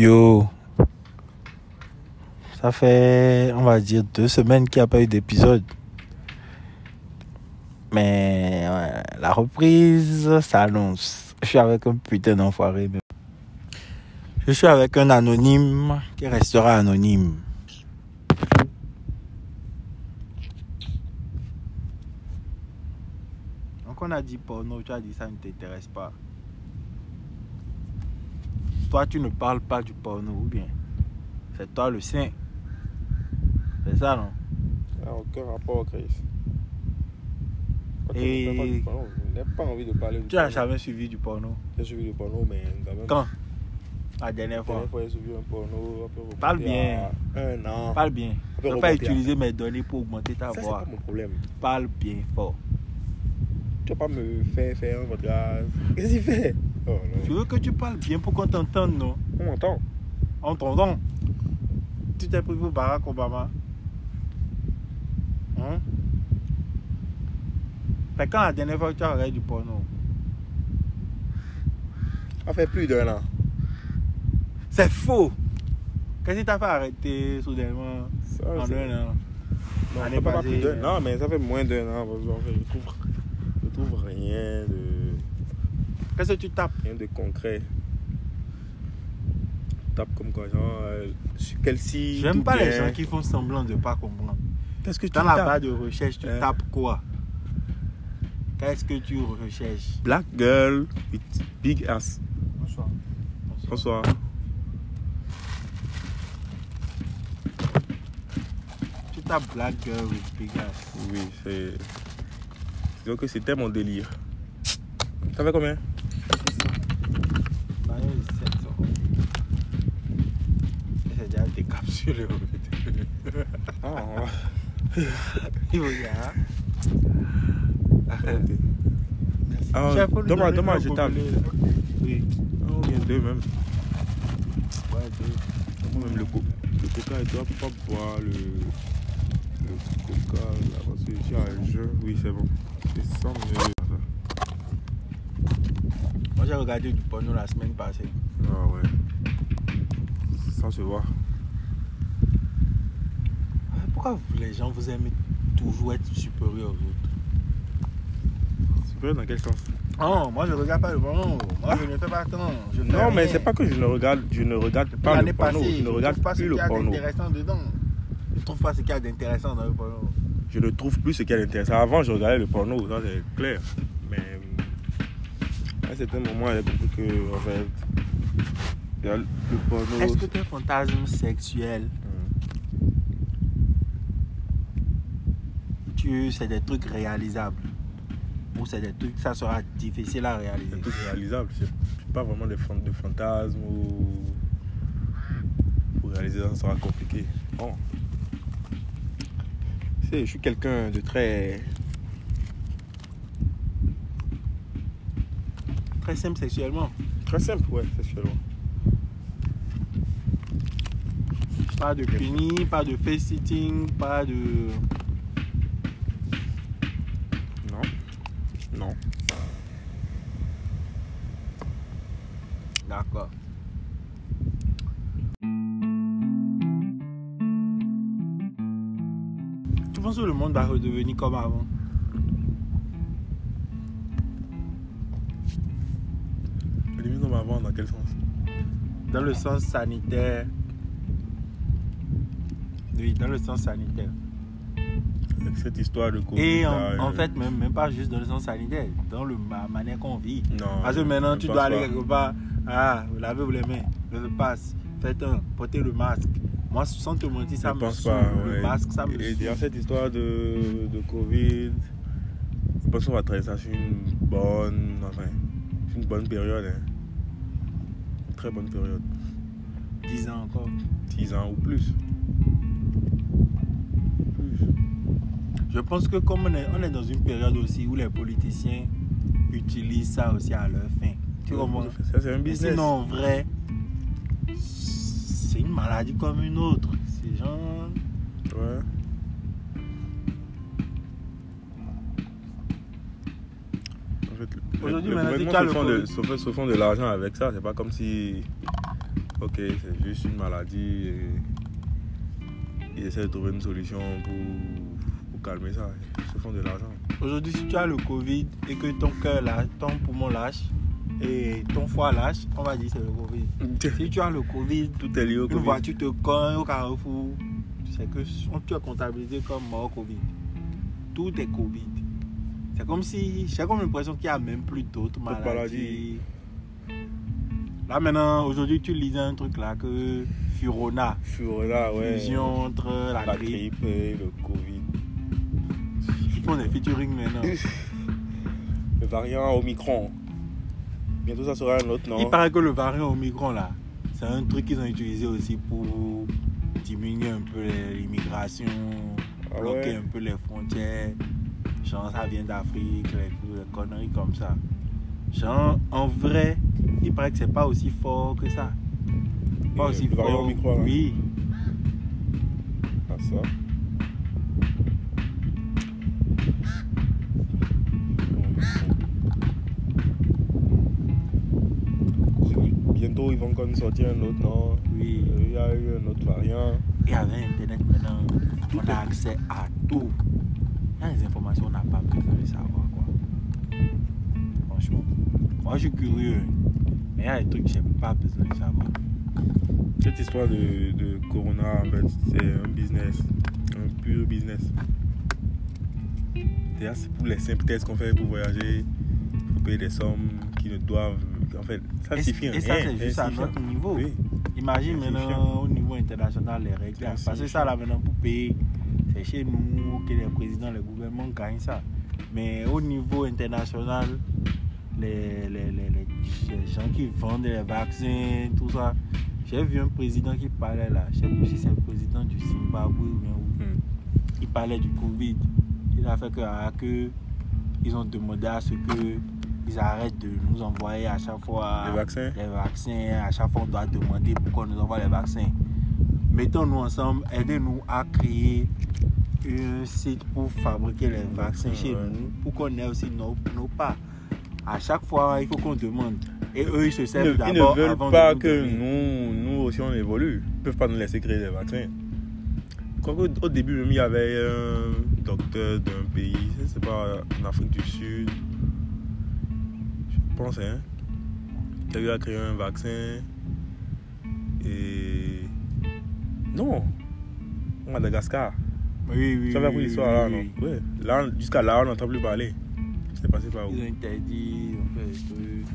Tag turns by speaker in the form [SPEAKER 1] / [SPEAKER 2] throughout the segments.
[SPEAKER 1] Yo, ça fait, on va dire, deux semaines qu'il n'y a pas eu d'épisode. Mais la reprise s'annonce. Je suis avec un putain d'enfoiré. Je suis avec un anonyme qui restera anonyme. Donc on a dit porno, tu as dit ça ne t'intéresse pas. Toi tu ne parles pas du porno ou bien? C'est toi le sien. C'est ça non?
[SPEAKER 2] Ah, aucun rapport, Chris. Quand
[SPEAKER 1] Et-
[SPEAKER 2] du porno, Je n'ai pas envie de parler du
[SPEAKER 1] Tu n'as jamais suivi du porno?
[SPEAKER 2] J'ai suivi le porno, mais quand même.
[SPEAKER 1] Quand? La dernière
[SPEAKER 2] La
[SPEAKER 1] fois.
[SPEAKER 2] dernière fois, j'ai suivi un porno.
[SPEAKER 1] Parle bien.
[SPEAKER 2] Un an.
[SPEAKER 1] Parle bien. Ne pas utiliser mes données pour augmenter ta
[SPEAKER 2] Ça, c'est
[SPEAKER 1] voix.
[SPEAKER 2] pas mon problème.
[SPEAKER 1] Parle bien fort.
[SPEAKER 2] Tu vas pas me faire faire un podcast. Qu'est-ce qu'il fait? Oh
[SPEAKER 1] Tu veux que tu parles bien pour qu'on t'entende, non
[SPEAKER 2] On m'entend.
[SPEAKER 1] T'entend. Tu t'es pris pour Barack Obama Hein? C'est quand la dernière fois que tu as regardé du porno?
[SPEAKER 2] Ça fait plus d'un an.
[SPEAKER 1] C'est faux Qu'est-ce qui t'a fait arrêter soudainement?
[SPEAKER 2] Ça,
[SPEAKER 1] en
[SPEAKER 2] c'est-
[SPEAKER 1] un an
[SPEAKER 2] Non, ça pas plus d'un Non, mais ça fait moins d'un an. en je trouve, je trouve rien de,
[SPEAKER 1] Qu'est-ce que tu tapes?
[SPEAKER 2] Rien de concret. Tape comme quoi, genre, euh, sur quel site
[SPEAKER 1] J'aime pas les gens qui font semblant de pas comprendre.
[SPEAKER 2] Qu'est-ce que tu
[SPEAKER 1] Dans la
[SPEAKER 2] tapes?
[SPEAKER 1] barre de recherche, tu
[SPEAKER 2] Hein?
[SPEAKER 1] tapes quoi? Qu'est-ce que tu recherches?
[SPEAKER 2] Black girl with big ass.
[SPEAKER 1] Bonsoir.
[SPEAKER 2] Bonsoir.
[SPEAKER 1] Tu tapes Black Girl with Big Ass.
[SPEAKER 2] Oui, c'est. Disons que c'était mon délire. Ça fait combien
[SPEAKER 1] Dans les 700. C'est déjà décapsulé.
[SPEAKER 2] Ah,
[SPEAKER 1] Il faut dire, hein?
[SPEAKER 2] Ah, donne-moi,
[SPEAKER 1] un
[SPEAKER 2] je tape.
[SPEAKER 1] Oui.
[SPEAKER 2] Ah, ou bien deux même.
[SPEAKER 1] Ouais, deux.
[SPEAKER 2] Même le, co- le coca, tu dois pas boire le, le coca là, parce que tu as un jeu. Oui, c'est bon. C'est ça, mais. Ça.
[SPEAKER 1] Moi, j'ai regardé du porno la semaine passée.
[SPEAKER 2] Ah ouais. Ça se voit.
[SPEAKER 1] Pourquoi les gens vous aimez toujours être supérieurs aux autres?
[SPEAKER 2] Super dans quel sens?
[SPEAKER 1] Non, moi je regarde pas le porno. Moi je ne fais pas tant. Je
[SPEAKER 2] Non, mais c'est pas que je ne regarde, je ne regarde pas
[SPEAKER 1] L'année
[SPEAKER 2] le porno.
[SPEAKER 1] passée,
[SPEAKER 2] je ne regarde
[SPEAKER 1] pas
[SPEAKER 2] plus
[SPEAKER 1] ce
[SPEAKER 2] le
[SPEAKER 1] qu'il y a
[SPEAKER 2] porno.
[SPEAKER 1] d'intéressant dedans. Je trouve pas ce qu'il y a d'intéressant dans le porno.
[SPEAKER 2] Je ne trouve plus ce qui est intéressant. Avant, je regardais le porno, ça c'est clair. Mais à un certain moment, il y a beaucoup que, en fait, il y a le porno.
[SPEAKER 1] Est-ce que tes fantasmes sexuels,
[SPEAKER 2] Hum.
[SPEAKER 1] C'est des trucs réalisables Ou c'est des trucs, ça sera difficile à réaliser
[SPEAKER 2] C'est tout réalisable. C'est pas vraiment des de fantasmes ou. Pour réaliser ça, sera compliqué. Bon. Je suis quelqu'un de très.
[SPEAKER 1] Très simple sexuellement.
[SPEAKER 2] Très simple, ouais, sexuellement.
[SPEAKER 1] Pas de puni, pas de face sitting, pas de.
[SPEAKER 2] Non. Non.
[SPEAKER 1] D'accord. Tu penses que le monde va redevenir comme avant?
[SPEAKER 2] Limite comme avant, dans quel sens?
[SPEAKER 1] Dans le sens sanitaire. Oui, dans le sens sanitaire.
[SPEAKER 2] Avec cette histoire de Covid.
[SPEAKER 1] Et en,
[SPEAKER 2] là,
[SPEAKER 1] en
[SPEAKER 2] euh,
[SPEAKER 1] fait, même, même pas juste dans le sens sanitaire, dans le, la manière qu'on vit.
[SPEAKER 2] Non.
[SPEAKER 1] Parce que maintenant, tu dois aller
[SPEAKER 2] pas.
[SPEAKER 1] quelque part. Ah, lavez-vous les mains, le passe, faites un, portez le masque. Moi, sans te mentir, ça
[SPEAKER 2] je
[SPEAKER 1] me
[SPEAKER 2] pense pas.
[SPEAKER 1] Le
[SPEAKER 2] ouais.
[SPEAKER 1] masque, ça me
[SPEAKER 2] Et dans cette histoire de, de Covid, je pense qu'on va traverser une bonne, enfin, une bonne période. hein. Une très bonne période.
[SPEAKER 1] 10 ans encore.
[SPEAKER 2] 10 ans ou. Plus.
[SPEAKER 1] Je pense que comme on est, on est dans une période aussi où les politiciens utilisent ça aussi à leur fin. Tu comprends?
[SPEAKER 2] Ça, c'est un
[SPEAKER 1] Mais
[SPEAKER 2] business.
[SPEAKER 1] sinon, en vrai, c'est une maladie comme une autre. Ces gens.
[SPEAKER 2] Ouais. En fait, le-
[SPEAKER 1] Aujourd'hui, maintenant,
[SPEAKER 2] se
[SPEAKER 1] le
[SPEAKER 2] font font de l'argent avec ça. C'est pas comme si ok, c'est juste une maladie et ils essaient de trouver une solution pour calmer ça. Ils se font de l'argent.
[SPEAKER 1] Aujourd'hui, si tu as le Covid et que ton cœur lâche, ton poumon lâche et ton foie lâche, on va dire que c'est le Covid. Si tu as le Covid,
[SPEAKER 2] Tout est lié au
[SPEAKER 1] une
[SPEAKER 2] Covid.
[SPEAKER 1] voiture te cogne au carrefour, c'est que tu es comptabilisé comme mort Covid. Tout est Covid. C'est comme si, j'ai comme l'impression qu'il n'y a même plus d'autres maladies. Là maintenant, aujourd'hui, tu lisais un truc là que Furona,
[SPEAKER 2] Furona, ouais.
[SPEAKER 1] fusion entre la,
[SPEAKER 2] La
[SPEAKER 1] grippe,
[SPEAKER 2] grippe et le Covid.
[SPEAKER 1] Font des featuring maintenant.
[SPEAKER 2] Le variant Omicron. Bientôt, ça sera un autre nom.
[SPEAKER 1] Il paraît que le variant Omicron là, c'est un truc qu'ils ont utilisé aussi pour diminuer un peu l'immigration,
[SPEAKER 2] Ah
[SPEAKER 1] bloquer
[SPEAKER 2] ouais?
[SPEAKER 1] un peu les frontières. Genre ça vient d'Afrique, les, les conneries comme ça. Genre en vrai, il paraît que c'est pas aussi fort que ça. Pas
[SPEAKER 2] Et
[SPEAKER 1] aussi
[SPEAKER 2] le
[SPEAKER 1] fort.
[SPEAKER 2] Omicron, là.
[SPEAKER 1] oui.
[SPEAKER 2] Ah, ça. Bientôt, ils vont quand même sortir un autre nom.
[SPEAKER 1] Oui.
[SPEAKER 2] Euh, Il y a eu un autre variant.
[SPEAKER 1] Et avec Internet maintenant, on a accès à tout. Il y a des informations qu'on n'a pas besoin de savoir. Quoi. Franchement. Moi, je suis curieux. Mais il y a des trucs que je n'ai pas besoin de savoir.
[SPEAKER 2] Cette histoire de, de Corona, en fait, c'est un business. Un pur business. D'ailleurs, c'est pour les simples tests qu'on fait pour voyager, pour payer des sommes qui ne doivent. En fait, ça
[SPEAKER 1] Et,
[SPEAKER 2] suffit
[SPEAKER 1] et ça, c'est juste à notre niveau.
[SPEAKER 2] Oui.
[SPEAKER 1] Imagine maintenant au niveau international les règles.
[SPEAKER 2] C'est
[SPEAKER 1] Parce que ça, là, maintenant, pour payer, c'est chez nous que les présidents, les gouvernements gagnent ça. Mais au niveau international, les, les, les, les- les gens qui vendent les vaccins, tout ça. J'ai vu un président qui parlait là. Je sais plus si c'est le président du Zimbabwe ou bien où.
[SPEAKER 2] Hmm.
[SPEAKER 1] Il parlait du Covid. Il a fait que, ah, que ils ont demandé à ce que ils arrêtent de nous envoyer à chaque fois
[SPEAKER 2] Les vaccins
[SPEAKER 1] les vaccins. À chaque fois, on doit demander pourquoi on nous envoie les vaccins. Mettons-nous ensemble, aidez-nous à créer un site pour fabriquer les vaccins chez
[SPEAKER 2] Ouais.
[SPEAKER 1] nous, pour qu'on ait aussi nos, nos parts. À chaque fois, il faut qu'on demande. Et eux, ils se servent
[SPEAKER 2] ne, ils
[SPEAKER 1] d'abord
[SPEAKER 2] ne veulent
[SPEAKER 1] avant
[SPEAKER 2] pas
[SPEAKER 1] nous
[SPEAKER 2] que nous, nous aussi on évolue. Ils ne peuvent pas nous laisser créer des vaccins. Quoique, au début, même, il y avait un docteur d'un pays, je sais pas, en Afrique du Sud, pense, hein, qui a créer un vaccin. Et. Non! Madagascar.
[SPEAKER 1] Oui, oui.
[SPEAKER 2] Tu avais appris
[SPEAKER 1] oui,
[SPEAKER 2] l'histoire là, non?
[SPEAKER 1] oui.
[SPEAKER 2] Là, jusqu'à là, on n'entend plus parler. C'est passé par où?
[SPEAKER 1] Ils ont interdit, ont fait des trucs.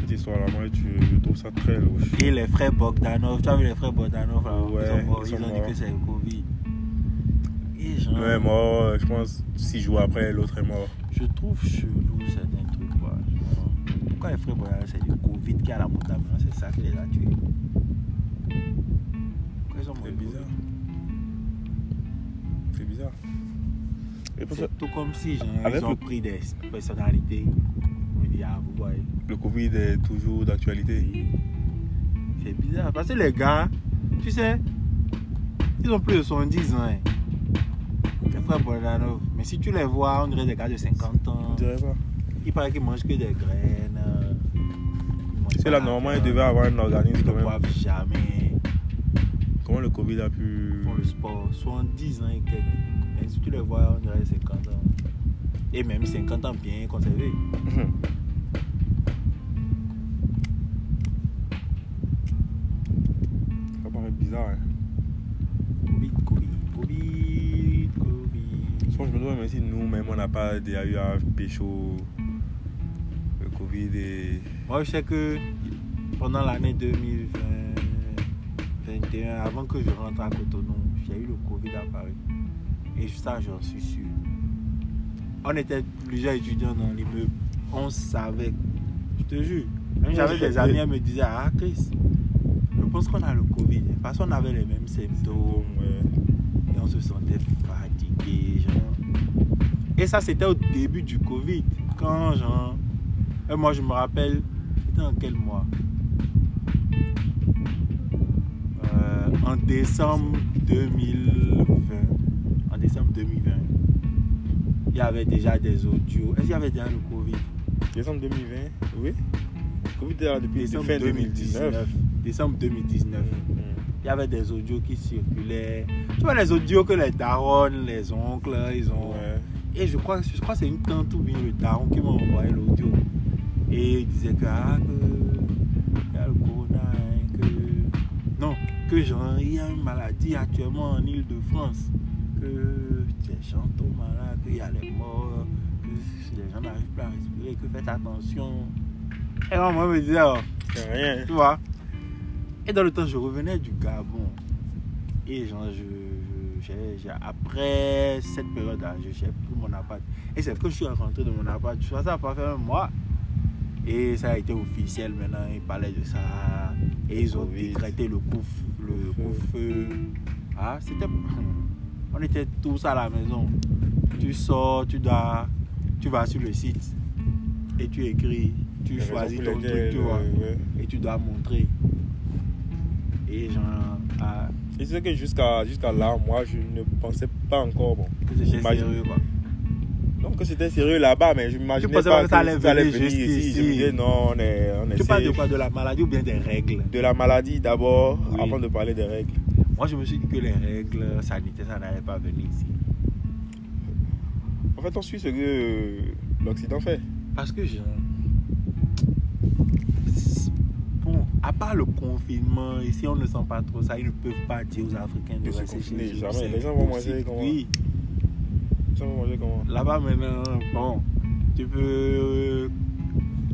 [SPEAKER 2] Cette histoire-là, moi, tu, je trouve ça très louche.
[SPEAKER 1] Et les frères Bogdanov, tu as vu les frères Bogdanov là,
[SPEAKER 2] Ouais,
[SPEAKER 1] ils, sont morts,
[SPEAKER 2] ils
[SPEAKER 1] ont dit que c'est le Covid. Et genre,
[SPEAKER 2] mort, je pense, six jours après, l'autre est mort.
[SPEAKER 1] Je trouve chelou certains trucs. Quoi. Genre, pourquoi les frères Bogdanov, c'est le Covid qui a la montagne maintenant, c'est ça qui les a tués.
[SPEAKER 2] C'est
[SPEAKER 1] du
[SPEAKER 2] bizarre. C'est bizarre.
[SPEAKER 1] C'est tout comme si genre, ils ont
[SPEAKER 2] le-
[SPEAKER 1] pris des personnalités. On me dit, ah, vous voyez.
[SPEAKER 2] le Covid est toujours d'actualité.
[SPEAKER 1] C'est bizarre parce que les gars, tu sais, ils ont plus de 70 ans. hein. Frères. Mais si tu les vois, on dirait des gars de 50 ans.
[SPEAKER 2] On dirait pas.
[SPEAKER 1] Il paraît qu'ils mangent que des graines. ils pas
[SPEAKER 2] là, normalement, il
[SPEAKER 1] viande,
[SPEAKER 2] devait avoir un organisme
[SPEAKER 1] Ils ne boivent jamais.
[SPEAKER 2] Comment le Covid a pu.
[SPEAKER 1] Ils font le sport. 70 ans et quelques. Et si tu les vois, on dirait 50 ans. Et même 50 ans bien conservés.
[SPEAKER 2] Pas déjà eu à pécho le Covid et.
[SPEAKER 1] Moi, je sais que pendant l'année 2020, 2021, avant que je rentre à Cotonou, j'ai eu le Covid à Paris. Et ça, j'en suis sûr. On était plusieurs étudiants dans l'immeuble. On savait. Je te jure. Même j'avais des amis, elles me disaient Ah, Chris, je pense qu'on a le Covid. Parce qu'on avait les mêmes symptômes.
[SPEAKER 2] Ouais.
[SPEAKER 1] Et on se sentait fatigué, genre. Et ça, c'était au début du Covid. Quand, genre. Et moi, je me rappelle, c'était en quel mois? Euh, En décembre 2020. En décembre 2020. Il y avait déjà des audios. Est-ce qu'il y avait déjà le Covid?
[SPEAKER 2] Décembre 2020, oui. Covid était là depuis
[SPEAKER 1] Décembre
[SPEAKER 2] fin
[SPEAKER 1] 2019.
[SPEAKER 2] 2019.
[SPEAKER 1] Décembre 2019.
[SPEAKER 2] Mm,
[SPEAKER 1] Il y avait des audios qui circulaient. Tu vois les audios que les darons, les oncles, ils
[SPEAKER 2] mm.
[SPEAKER 1] ont.
[SPEAKER 2] Ouais.
[SPEAKER 1] Et je crois, je crois que c'est une tante ou bien le daron qui m'a envoyé l'audio. Et il disait que, ah, que y a le corona, hein, que. Non, que genre, il y a une maladie actuellement en Ile-de-France. Que les gens tombent malades, qu'il y a les morts, que les gens n'arrivent plus à respirer, que faites attention. Et moi, moi, je me disais, oh,
[SPEAKER 2] C'est rien.
[SPEAKER 1] tu vois. Et dans le temps, je revenais du Gabon. Et genre, je, je- j'ai- j'ai- après cette période-là, je cherchais plus mon appart. Et c'est que je suis rentré dans mon appart. Vois, ça n'a pas fait un mois. Et ça a été officiel maintenant. Ils parlaient de ça. Et ils ont décrété le couvre- le couvre-feu. Ah, c'était. On était tous à la maison. Tu sors, tu dois. Tu vas sur le site. Et tu écris. Tu choisis ton truc, tu vois
[SPEAKER 2] euh, ouais.
[SPEAKER 1] et tu dois montrer. Et genre, ah,
[SPEAKER 2] Et c'est que jusqu'à jusqu'à là, moi, je ne pensais pas encore bon.
[SPEAKER 1] que c'était
[SPEAKER 2] J'imagine-
[SPEAKER 1] sérieux quoi.
[SPEAKER 2] Non, que c'était sérieux là-bas, mais je m'imaginais
[SPEAKER 1] pensais
[SPEAKER 2] pas
[SPEAKER 1] pas que ça allait venir
[SPEAKER 2] ici. Je me disais, non, on est, on
[SPEAKER 1] Tu parles de quoi? De la maladie ou bien des règles?
[SPEAKER 2] De la maladie d'abord,
[SPEAKER 1] Oui.
[SPEAKER 2] avant de parler des règles.
[SPEAKER 1] Moi je me suis dit que les règles sanitaires ça n'allait pas venir ici.
[SPEAKER 2] En fait, on suit ce que l'Occident fait.
[SPEAKER 1] Parce que genre. À part le confinement, ici on ne sent pas trop ça, ils ne peuvent pas dire aux Africains de rester chez eux.
[SPEAKER 2] jamais. Les gens vont manger comment?
[SPEAKER 1] Oui,
[SPEAKER 2] Ça va manger comment?
[SPEAKER 1] Là-bas maintenant, bon, tu peux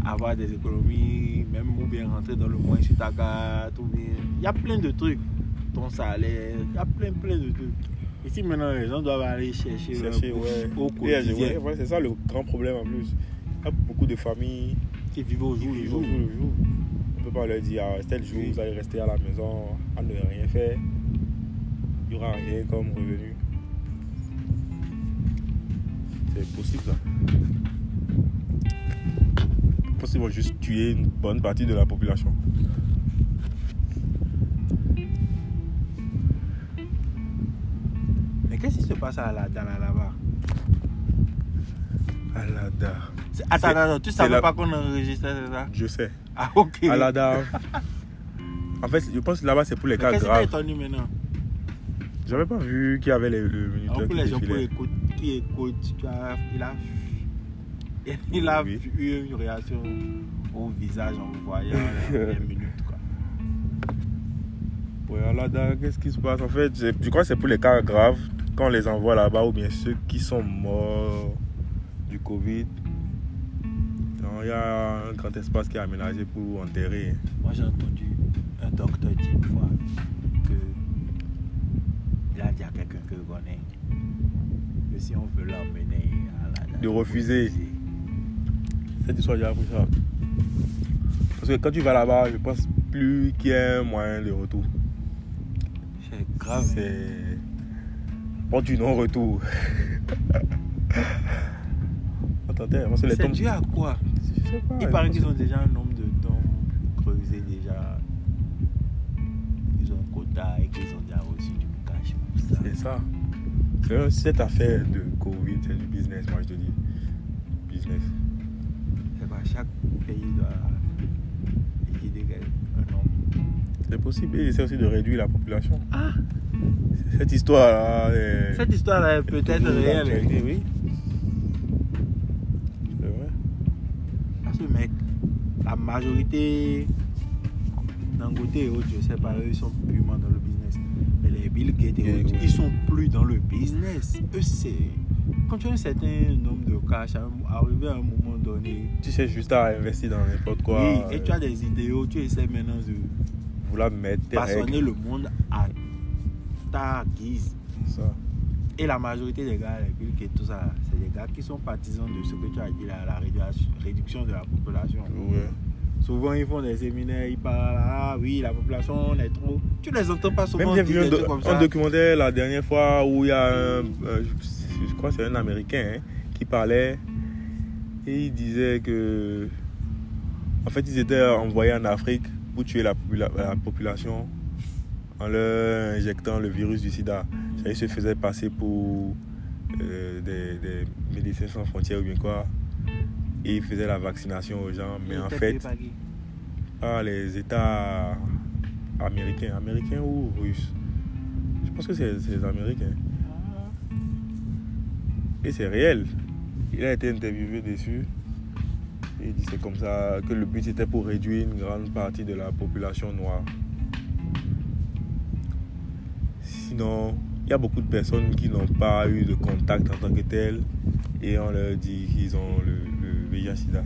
[SPEAKER 1] avoir des économies, même ou bien rentrer dans le mois sur ta carte, ou bien. Il y a plein de trucs. Ton salaire, il y a plein, plein de trucs. Ici maintenant, les gens doivent aller chercher,
[SPEAKER 2] ouais.
[SPEAKER 1] au
[SPEAKER 2] Et, euh,
[SPEAKER 1] quotidien,
[SPEAKER 2] ouais, c'est ça le grand problème en plus. Il y a beaucoup de familles
[SPEAKER 1] qui vivent au jour le jour.
[SPEAKER 2] au jour le jour. On ne peut pas leur dire, ah, tel jour,
[SPEAKER 1] Oui.
[SPEAKER 2] vous allez rester à la maison, à ne rien faire. Il n'y aura rien comme revenu. C'est possible ça. Je pense qu'ils vont juste tuer une bonne partie de la population.
[SPEAKER 1] Mais qu'est-ce qui se passe à la, dans la là-bas?
[SPEAKER 2] Alada.
[SPEAKER 1] Attends, attends, tu savais
[SPEAKER 2] la-
[SPEAKER 1] pas qu'on enregistrait ça?
[SPEAKER 2] Je sais.
[SPEAKER 1] Ah, ok.
[SPEAKER 2] Alada. En fait, je pense que là-bas, c'est pour les
[SPEAKER 1] Mais
[SPEAKER 2] cas graves.
[SPEAKER 1] maintenant
[SPEAKER 2] J'avais pas vu qu'il y avait les, le minuteur
[SPEAKER 1] Alors, pour
[SPEAKER 2] qui
[SPEAKER 1] les gens qui écoutent, il a, il a
[SPEAKER 2] Oui.
[SPEAKER 1] eu une réaction au visage en voyant les minutes. Quoi.
[SPEAKER 2] Ouais, Alada, qu'est-ce qui se passe? En fait, je crois que c'est pour les cas graves, quand on les envoie là-bas, ou bien ceux qui sont morts du Covid. Il y a un grand espace qui est aménagé pour enterrer.
[SPEAKER 1] Moi, j'ai entendu un docteur dire une fois que il a dit à quelqu'un que je connais que si on veut l'emmener à la
[SPEAKER 2] De refuser. Cette histoire, j'ai appris ça. Parce que quand tu vas là-bas, je pense plus qu'il y ait un moyen de retour.
[SPEAKER 1] C'est grave. hein.
[SPEAKER 2] C'est. Porte du non-retour. On t'enterre. Parce que les
[SPEAKER 1] C'est
[SPEAKER 2] tombes.
[SPEAKER 1] dû à quoi?
[SPEAKER 2] Sais pas.
[SPEAKER 1] Il paraît qu'ils ont déjà un nombre de tombes creusées déjà. Ils ont un quota et qu'ils ont déjà reçu du cash pour ça.
[SPEAKER 2] C'est ça. C'est- Cette affaire de Covid, c'est du business, moi je te dis. Business.
[SPEAKER 1] C'est quoi Chaque pays doit liquider un nombre.
[SPEAKER 2] C'est possible. Et ils essaient aussi de réduire la population.
[SPEAKER 1] Ah
[SPEAKER 2] Cette histoire-là. est-
[SPEAKER 1] Cette histoire-là est peut-être réelle.
[SPEAKER 2] Oui. C'est vrai.
[SPEAKER 1] Parce que, mec, la majorité, Dangote et autres, je sais pas, eux, ils sont purement dans le business. Mais les Bill Gates et autres, ils sont plus dans le business. Eux, c'est. Quand tu as un certain nombre de cash, arrivé à un moment donné,
[SPEAKER 2] Tu sais juste à investir dans n'importe quoi.
[SPEAKER 1] oui, et tu as des idéaux, tu essaies maintenant de
[SPEAKER 2] Vouloir mettre tes
[SPEAKER 1] façonner
[SPEAKER 2] règles.
[SPEAKER 1] le monde à ta guise.
[SPEAKER 2] Ça.
[SPEAKER 1] Et la majorité des gars, les Bill Gates, tout ça, c'est des gars qui sont partisans de ce que tu as dit, la réduction- de la population.
[SPEAKER 2] Ouais.
[SPEAKER 1] Souvent, ils font des séminaires, ils parlent, ah oui, la population, on est trop. Tu les entends pas souvent
[SPEAKER 2] Même j'ai vu un, do- documentaire la dernière fois où il y a un, euh, je, je crois que c'est un Américain hein, qui parlait et il disait que en fait ils étaient envoyés en Afrique pour tuer la population en leur injectant le virus du sida. Ils se faisaient passer pour euh, des, des médecins sans frontières ou bien quoi et ils faisaient la vaccination aux gens mais en fait
[SPEAKER 1] par
[SPEAKER 2] les États américains. Américains ou russes? Je pense que c'est les Américains. Et c'est réel. Il a été interviewé dessus. Il dit c'est comme ça que le but c'était pour réduire une grande partie de la population noire. Sinon, il y a beaucoup de personnes qui n'ont pas eu de contact en tant que tel et on leur dit qu'ils ont le, le VIH-Sida.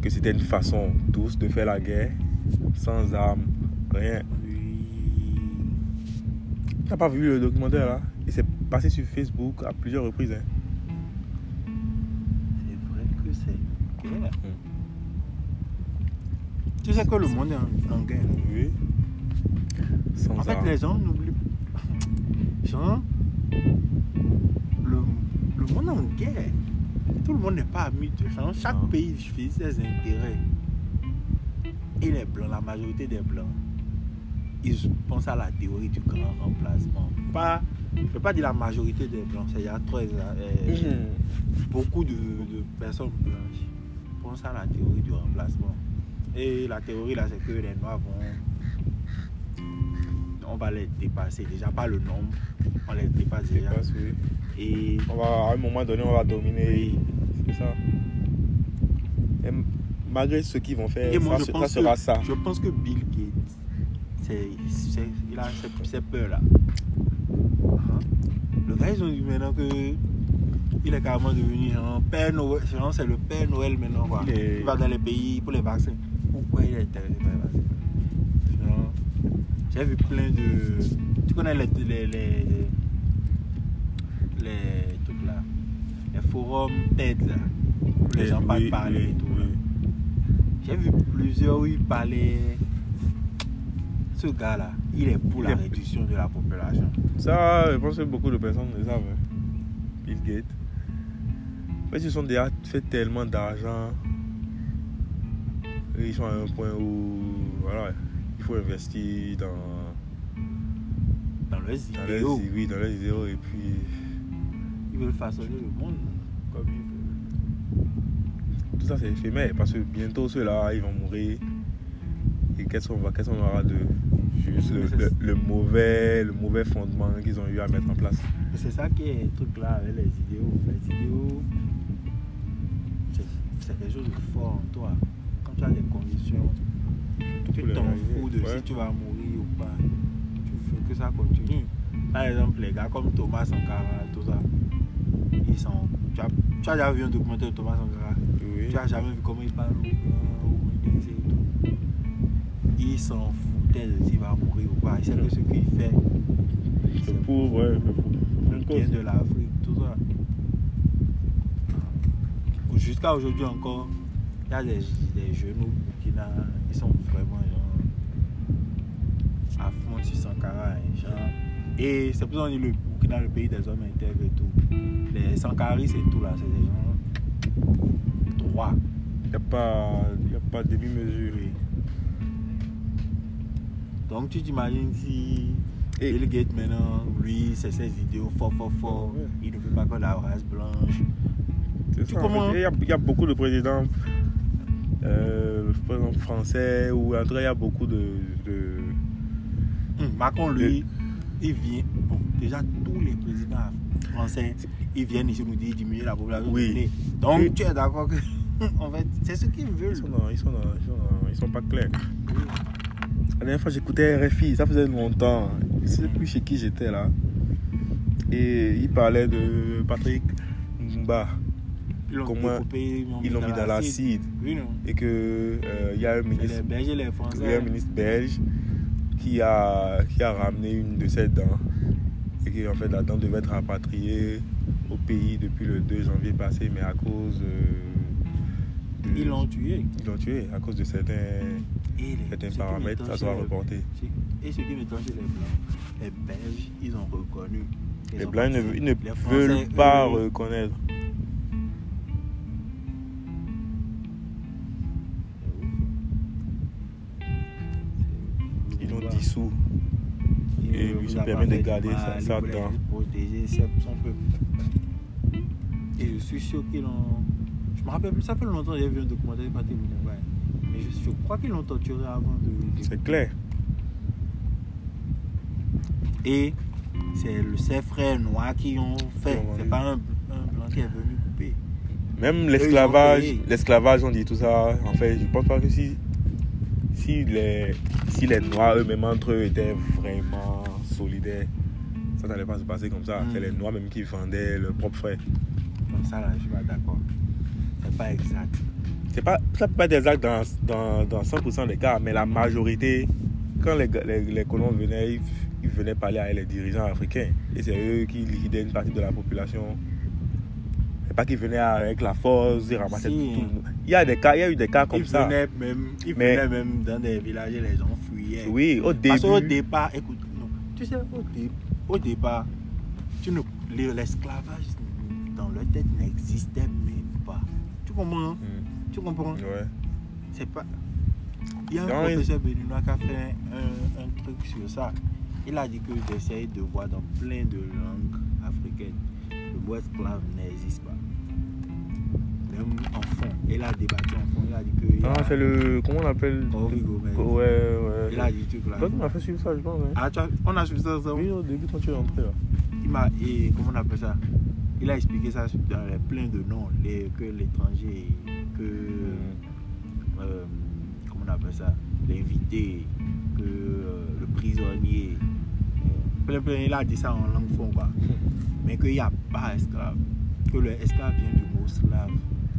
[SPEAKER 2] Que c'était une façon douce de faire la guerre, sans armes, rien.
[SPEAKER 1] Oui.
[SPEAKER 2] T'as pas vu le documentaire là Il s'est passé sur Facebook à plusieurs reprises. hein.
[SPEAKER 1] C'est vrai que c'est guerre.
[SPEAKER 2] Mm.
[SPEAKER 1] Tu sais que le monde est en, en guerre.
[SPEAKER 2] Oui. Sans
[SPEAKER 1] En fait, les gens n'oublient pas. Le, le monde est en guerre. Tout le monde n'est pas ami. genre, chaque pays fait ses intérêts. Et les blancs, la majorité des blancs, ils pensent à la théorie du grand remplacement. Pas, je ne peux pas dire la majorité des blancs, c'est il y a très, euh,
[SPEAKER 2] Mhm.
[SPEAKER 1] beaucoup de, de personnes blanches pensent à la théorie du remplacement. Et la théorie là, c'est que les noirs vont. On va les dépasser. Déjà, pas le nombre, on les dépasse déjà. Et
[SPEAKER 2] On va, à un moment donné, on va dominer.
[SPEAKER 1] Oui.
[SPEAKER 2] C'est ça. Et malgré ce qu'ils vont faire,
[SPEAKER 1] moi,
[SPEAKER 2] ça,
[SPEAKER 1] je
[SPEAKER 2] se-
[SPEAKER 1] pense
[SPEAKER 2] ça sera
[SPEAKER 1] que-
[SPEAKER 2] ça.
[SPEAKER 1] je pense que Bill Gates, c'est, c'est- il a ces peurs-là. Hein? Le gars, ils ont dit maintenant que il est carrément devenu genre Père Noël. c'est le Père Noël maintenant. Quoi.
[SPEAKER 2] Il est-
[SPEAKER 1] Il va dans les pays pour les vaccins. Pourquoi il est intéressé par les vaccins? J'ai vu plein de. Tu connais les. les, les, les trucs là. Les forums TED là. Où les
[SPEAKER 2] Et
[SPEAKER 1] gens parlent
[SPEAKER 2] oui,
[SPEAKER 1] parler
[SPEAKER 2] oui,
[SPEAKER 1] et tout.
[SPEAKER 2] oui.
[SPEAKER 1] J'ai vu plusieurs où il parlait. Ce gars-là, il est pour la réduction de la population.
[SPEAKER 2] Ça, je pense que beaucoup de personnes le savent. hein. Bill Gates. En fait, ils ont déjà fait tellement d'argent. Ils sont à un point où voilà, il faut investir dans,
[SPEAKER 1] Dans leurs
[SPEAKER 2] dans leurs
[SPEAKER 1] idéaux,
[SPEAKER 2] oui, dans leurs idéaux et puis
[SPEAKER 1] ils veulent façonner le monde comme ils veulent.
[SPEAKER 2] tout ça c'est éphémère parce que bientôt ceux-là ils vont mourir et qu'est-ce qu'on va qu'est-ce qu'on aura de juste le, le- le mauvais le mauvais fondement qu'ils ont eu à mettre en place?
[SPEAKER 1] C'est ça qui est le truc là avec les idéaux. Les idéaux, c'est quelque chose de fort en toi. Quand tu as des convictions, tu t'en fous de
[SPEAKER 2] Ouais.
[SPEAKER 1] si tu vas mourir ou pas. Tu veux que ça continue. Par exemple, les gars comme Thomas Sankara, tout ça, ils sont. Tu as, tu as déjà vu un documentaire de Thomas Sankara?
[SPEAKER 2] Oui
[SPEAKER 1] Tu as jamais vu comment il parle aux métis et tout? Il s'en foutait de s'il va mourir ou pas. Il sait que ce qu'il fait,
[SPEAKER 2] c'est pour ouais
[SPEAKER 1] le bien de l'Afrique, tout ça. Jusqu'à aujourd'hui encore, il y a des, des jeunes au Burkina, ils sont vraiment genre, à fond sur Sankara. genre. Et c'est pour ça qu'on dit le Burkina, le pays des hommes intègres et tout. Les Sankaris et tout là, c'est des gens droits.
[SPEAKER 2] Il n'y a pas y a pas de demi-mesure
[SPEAKER 1] Oui. Donc tu t'imagines si
[SPEAKER 2] Et-
[SPEAKER 1] Bill Gates maintenant, lui, c'est ses idéaux fort, fort, fort.
[SPEAKER 2] Ouais.
[SPEAKER 1] Il ne veut pas que la race blanche.
[SPEAKER 2] Y, il y a beaucoup de présidents, euh, par exemple français, ou en tout cas, il y a beaucoup de. de-
[SPEAKER 1] Hum, Macron, lui, il vient. Bon, déjà, tous les présidents français, ils viennent ici nous dire diminuer la population.
[SPEAKER 2] Oui.
[SPEAKER 1] Donc
[SPEAKER 2] Et-
[SPEAKER 1] tu es d'accord que. en fait, c'est ce qu'ils veulent.
[SPEAKER 2] Ils sont, dans- ils, sont dans- ils, sont dans- ils sont pas clairs. La dernière fois, j'écoutais RFI, ça faisait longtemps. Je sais plus chez qui j'étais là. Et il parlait de Patrick Mbumba.
[SPEAKER 1] Ils l'ont
[SPEAKER 2] Comment
[SPEAKER 1] découpé,
[SPEAKER 2] Ils l'ont mis dans l'acide.
[SPEAKER 1] Oui.
[SPEAKER 2] Et que euh, il y a un
[SPEAKER 1] C'est
[SPEAKER 2] ministre
[SPEAKER 1] les les
[SPEAKER 2] y a un ministre belge qui a, qui a ramené une de ses dents et qui en fait la dent devait être rapatriée au pays depuis le 2 janvier passé mais à cause euh, de-
[SPEAKER 1] Ils l'ont tué.
[SPEAKER 2] ils l'ont tué à cause de certains,
[SPEAKER 1] Et les,
[SPEAKER 2] certains paramètres ça doit reporter
[SPEAKER 1] Et ce qui m'étonne chez les Blancs, les Belges, ils ont reconnu. Ils
[SPEAKER 2] les
[SPEAKER 1] ont
[SPEAKER 2] blancs ils ne, ils veulent pas
[SPEAKER 1] eux,
[SPEAKER 2] reconnaître dissous Et lui se permet de garder
[SPEAKER 1] mal,
[SPEAKER 2] dent.
[SPEAKER 1] juste protéger son peuple. Et je suis sûr qu'ils l'ont. Je me rappelle plus, ça fait longtemps que j'ai vu un documentaire de Patrick Lumumba. Je crois qu'ils l'ont torturé avant de. de-
[SPEAKER 2] C'est clair.
[SPEAKER 1] Et c'est le- ses frères noirs qui ont fait.
[SPEAKER 2] Ont
[SPEAKER 1] C'est pas un, un blanc qui est venu couper.
[SPEAKER 2] Même l'esclavage, l'esclavage, on dit tout ça. En fait, je pense pas que si, si, les, si les Noirs eux-mêmes entre eux étaient vraiment solidaires, ça n'allait pas se passer comme ça.
[SPEAKER 1] Mm.
[SPEAKER 2] C'est les Noirs même qui vendaient leurs propres frères.
[SPEAKER 1] Comme ça, là, je suis pas d'accord. C'est pas exact.
[SPEAKER 2] C'est pas, ça peut pas être exact dans, dans, dans 100% des cas, mais la majorité, quand les, les colons venaient, ils, ils venaient parler avec les dirigeants africains. Et c'est eux qui liquidaient une partie de la population. Pas qu'ils venaient avec la force, ils ramassaient
[SPEAKER 1] Si.
[SPEAKER 2] tout. Il y a des cas, il y a eu des cas comme
[SPEAKER 1] ils
[SPEAKER 2] ça.
[SPEAKER 1] Venaient même, ils
[SPEAKER 2] Mais-
[SPEAKER 1] venaient même dans des villages et les gens fuyaient.
[SPEAKER 2] Oui, au début.
[SPEAKER 1] Parce qu'au départ, écoute, non, tu sais, au, dé- au départ, tu ne- le- l'esclavage dans leur tête n'existait même pas. Tu comprends? Hein?
[SPEAKER 2] Mm,
[SPEAKER 1] Tu comprends?
[SPEAKER 2] Ouais.
[SPEAKER 1] C'est pas. Il y a un
[SPEAKER 2] Non, il-
[SPEAKER 1] professeur béninois qui a fait un, un truc sur ça. Il a dit que j'essaye de voir dans plein de langues africaines, le mot esclave n'existe pas. Même en fond. Il a débattu en fond. Il a dit que. a-
[SPEAKER 2] Ah, c'est le. Comment on appelle
[SPEAKER 1] Gomez.
[SPEAKER 2] Ouais, ouais.
[SPEAKER 1] Il a dit là.
[SPEAKER 2] Toi qui m'as fait suivre ça, je pense. hein.
[SPEAKER 1] Ah, tu as- on a suivi ça ensemble.
[SPEAKER 2] Oui, au début, quand tu es rentré là.
[SPEAKER 1] Il m'a. et Comment on appelle ça? Il a expliqué ça dans les plein de noms. Les, que l'étranger. Que.
[SPEAKER 2] Mm.
[SPEAKER 1] euh, comment on appelle ça? L'invité. Que euh, le prisonnier. Plein, plein. Il a dit ça en langue fond quoi. Mais qu'il n'y a pas esclave. Que le esclave vient du mot slave.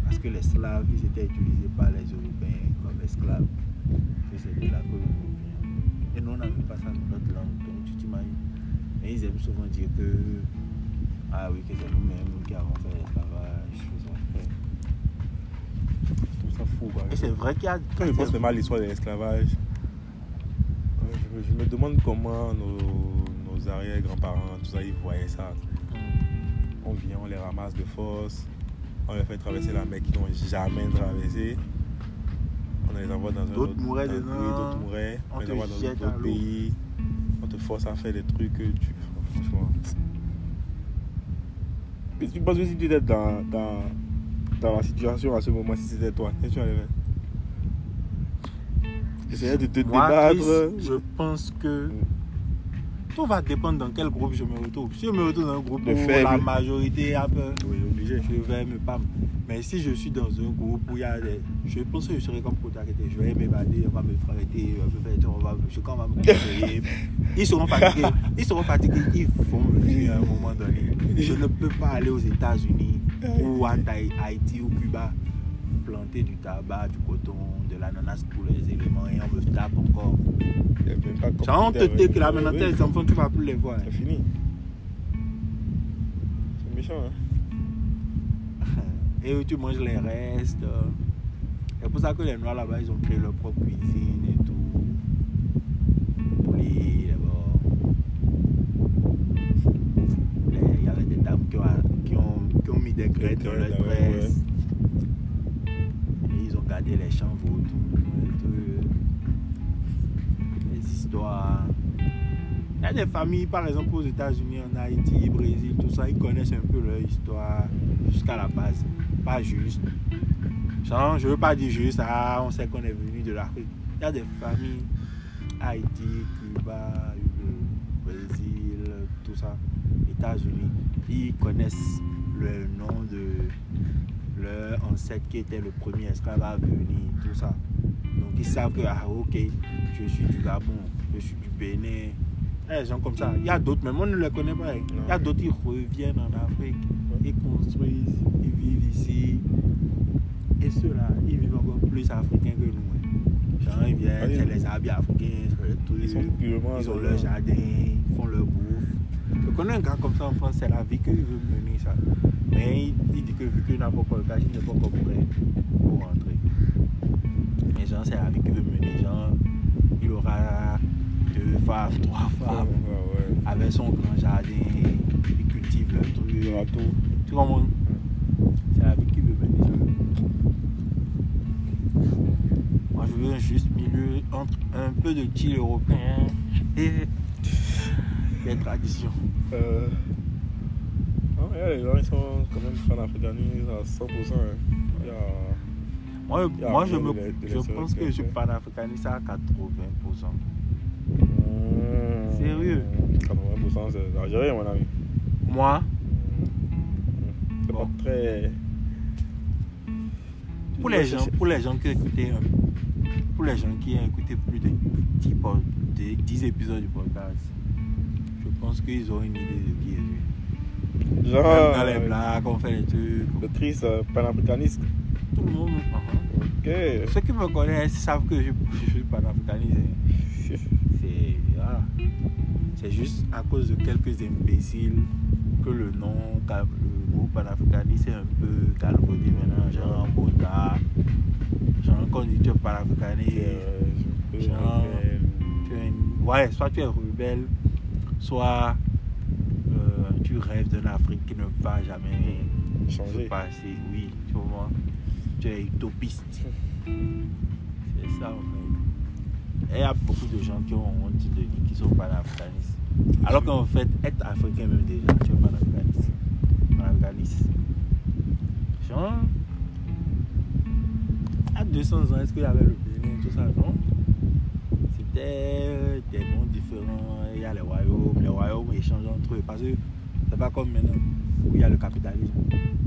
[SPEAKER 1] Parce que les slaves, ils étaient utilisés par les Européens comme esclaves. C'est de là que. Et nous, on n'avait pas ça dans notre langue. Donc, tu t'imagines. Mais ils aiment souvent dire que. Ah oui, que c'est nous-mêmes qui avons fait l'esclavage. tout ça.
[SPEAKER 2] Je trouve ça fou, quoi.
[SPEAKER 1] Et c'est vrai qu'il y a.
[SPEAKER 2] Quand je pense même à l'histoire de l'esclavage, euh, je, me- je me demande comment nos, nos arrière-grands-parents, tout ça, ils voyaient ça. On vient, on les ramasse de force, on les fait traverser la mer qu'ils n'ont jamais traversé. On les envoie dans un autre
[SPEAKER 1] mouraient dedans,
[SPEAKER 2] d'autres mouraient.
[SPEAKER 1] on
[SPEAKER 2] On, les envoie dans un autre pays. On te force à faire des trucs que tu. Franchement. Mais tu penses que si tu étais dans, dans, dans la situation à ce moment, si c'était toi, qu'est-ce que tu allais faire? Essayer de te
[SPEAKER 1] Moi,
[SPEAKER 2] débattre.
[SPEAKER 1] Chris, je pense que tout va dépendre dans quel groupe je me retrouve. Si je me retrouve dans un groupe
[SPEAKER 2] De
[SPEAKER 1] où la majorité a peur,
[SPEAKER 2] Oui,
[SPEAKER 1] je vais me pam. Mais si je suis dans un groupe où il y a des. Je pense que je serai comme Kotakete. Je vais m'évader, on va me frapper, on va me faire on va, me conseiller. Ils seront fatigués. Ils seront fatigués. Ils vont me tuer à un moment donné. Je ne peux pas aller aux États-Unis ou à Haïti ou Cuba planter du tabac, du coton, de l'ananas pour les éléments et on me tape encore.
[SPEAKER 2] Il y a même pas comme-
[SPEAKER 1] Genre, on te dit que là maintenant
[SPEAKER 2] Oui,
[SPEAKER 1] tes enfants, tu vas plus les voir.
[SPEAKER 2] C'est fini. C'est méchant, hein.
[SPEAKER 1] Et tu manges les restes. C'est pour ça que les Noirs là-bas, ils ont créé leur propre cuisine et tout. Poulet, d'abord. Il y avait des dames qui ont, qui ont, qui ont mis des graines dans leur presse. Et ils ont gardé les champs tout. Les histoires. Il y a des familles, par exemple, aux États-Unis, en Haïti, Brésil, tout ça, ils connaissent un peu leur histoire jusqu'à la base. Pas juste. Genre, je veux pas dire juste, ah, on sait qu'on est venu de l'Afrique. Il y a des familles, Haïti, Cuba, Brésil, tout ça, États-Unis, ils connaissent le nom de leur ancêtre qui était le premier esclave à venir, tout ça. Donc ils savent que, ah ok, je suis du Gabon, je suis du Bénin. Il y a des gens comme ça. Il y a d'autres, même on ne les connaît pas. Il y a d'autres, ils reviennent en Afrique, ils construisent, ils vivent ici. Et ceux-là, ils vivent encore plus africains que nous. hein. Genre, ils viennent,
[SPEAKER 2] Ah
[SPEAKER 1] c'est les habits africains, trucs.
[SPEAKER 2] Ils sont purement.
[SPEAKER 1] Ils ont leur jardin, ils font leur bouffe. Je connais un gars comme ça en France, c'est la vie qu'il veut mener ça. Mais il, il dit que vu qu'il n'a pas encore le cash, il n'est pas encore prêt pour rentrer. Mais genre, c'est la vie qu'il veut mener. Genre, il aura deux femmes, trois
[SPEAKER 2] Ah,
[SPEAKER 1] femmes,
[SPEAKER 2] ouais.
[SPEAKER 1] avec son grand jardin, il cultive le truc.
[SPEAKER 2] Il aura tout.
[SPEAKER 1] Tu comprends? C'est la vie qu'il veut ça. Moi, je veux un juste milieu entre un peu de chill européen et des traditions.
[SPEAKER 2] Euh... Non, ouais, les gens ils sont quand même panafricanistes à 100%. hein. Il y a...
[SPEAKER 1] Moi,
[SPEAKER 2] Il y a
[SPEAKER 1] moi je, me,
[SPEAKER 2] de la- de
[SPEAKER 1] je pense que je suis panafricaniste à 80%.
[SPEAKER 2] Mmh.
[SPEAKER 1] Sérieux?
[SPEAKER 2] 80% c'est exagéré, mon ami.
[SPEAKER 1] Moi,
[SPEAKER 2] C'est
[SPEAKER 1] Bon.
[SPEAKER 2] pas très.
[SPEAKER 1] pour les gens, pour les gens qui écoutaient, un- pour les gens qui ont écouté plus de 10, pod- de 10 épisodes du podcast, je pense qu'ils ont une idée de qui je suis.
[SPEAKER 2] Genre.
[SPEAKER 1] Même dans les blagues, on fait les trucs.
[SPEAKER 2] Le triste euh, panafricaniste.
[SPEAKER 1] Tout le monde. uh-huh.
[SPEAKER 2] Ok.
[SPEAKER 1] Ceux qui me connaissent savent que je, je suis panafricaniste. hein. C'est voilà. C'est juste à cause de quelques imbéciles que le nom, le mot panafricaniste est un peu galvaudé maintenant. Genre Bota, genre conducteur panafricaniste.
[SPEAKER 2] Euh,
[SPEAKER 1] Genre. Tu es une- Ouais, soit tu es rebelle, soit euh, tu rêves d'une Afrique qui ne va jamais se
[SPEAKER 2] changer.
[SPEAKER 1] passer. Oui, tu vois. Tu es utopiste. C'est ça en fait. Et il y a beaucoup de gens qui ont honte de dire qu'ils sont panafricanistes. Alors qu'en fait, être africain même déjà, tu panafricaniste. Panafricaniste. Genre, à 200 ans, est-ce qu'il y avait le Bénin, tout ça, non? C'était des noms différents. Il y a les royaumes, les royaumes échangent entre eux. Parce que c'est pas comme maintenant où il y a le capitalisme.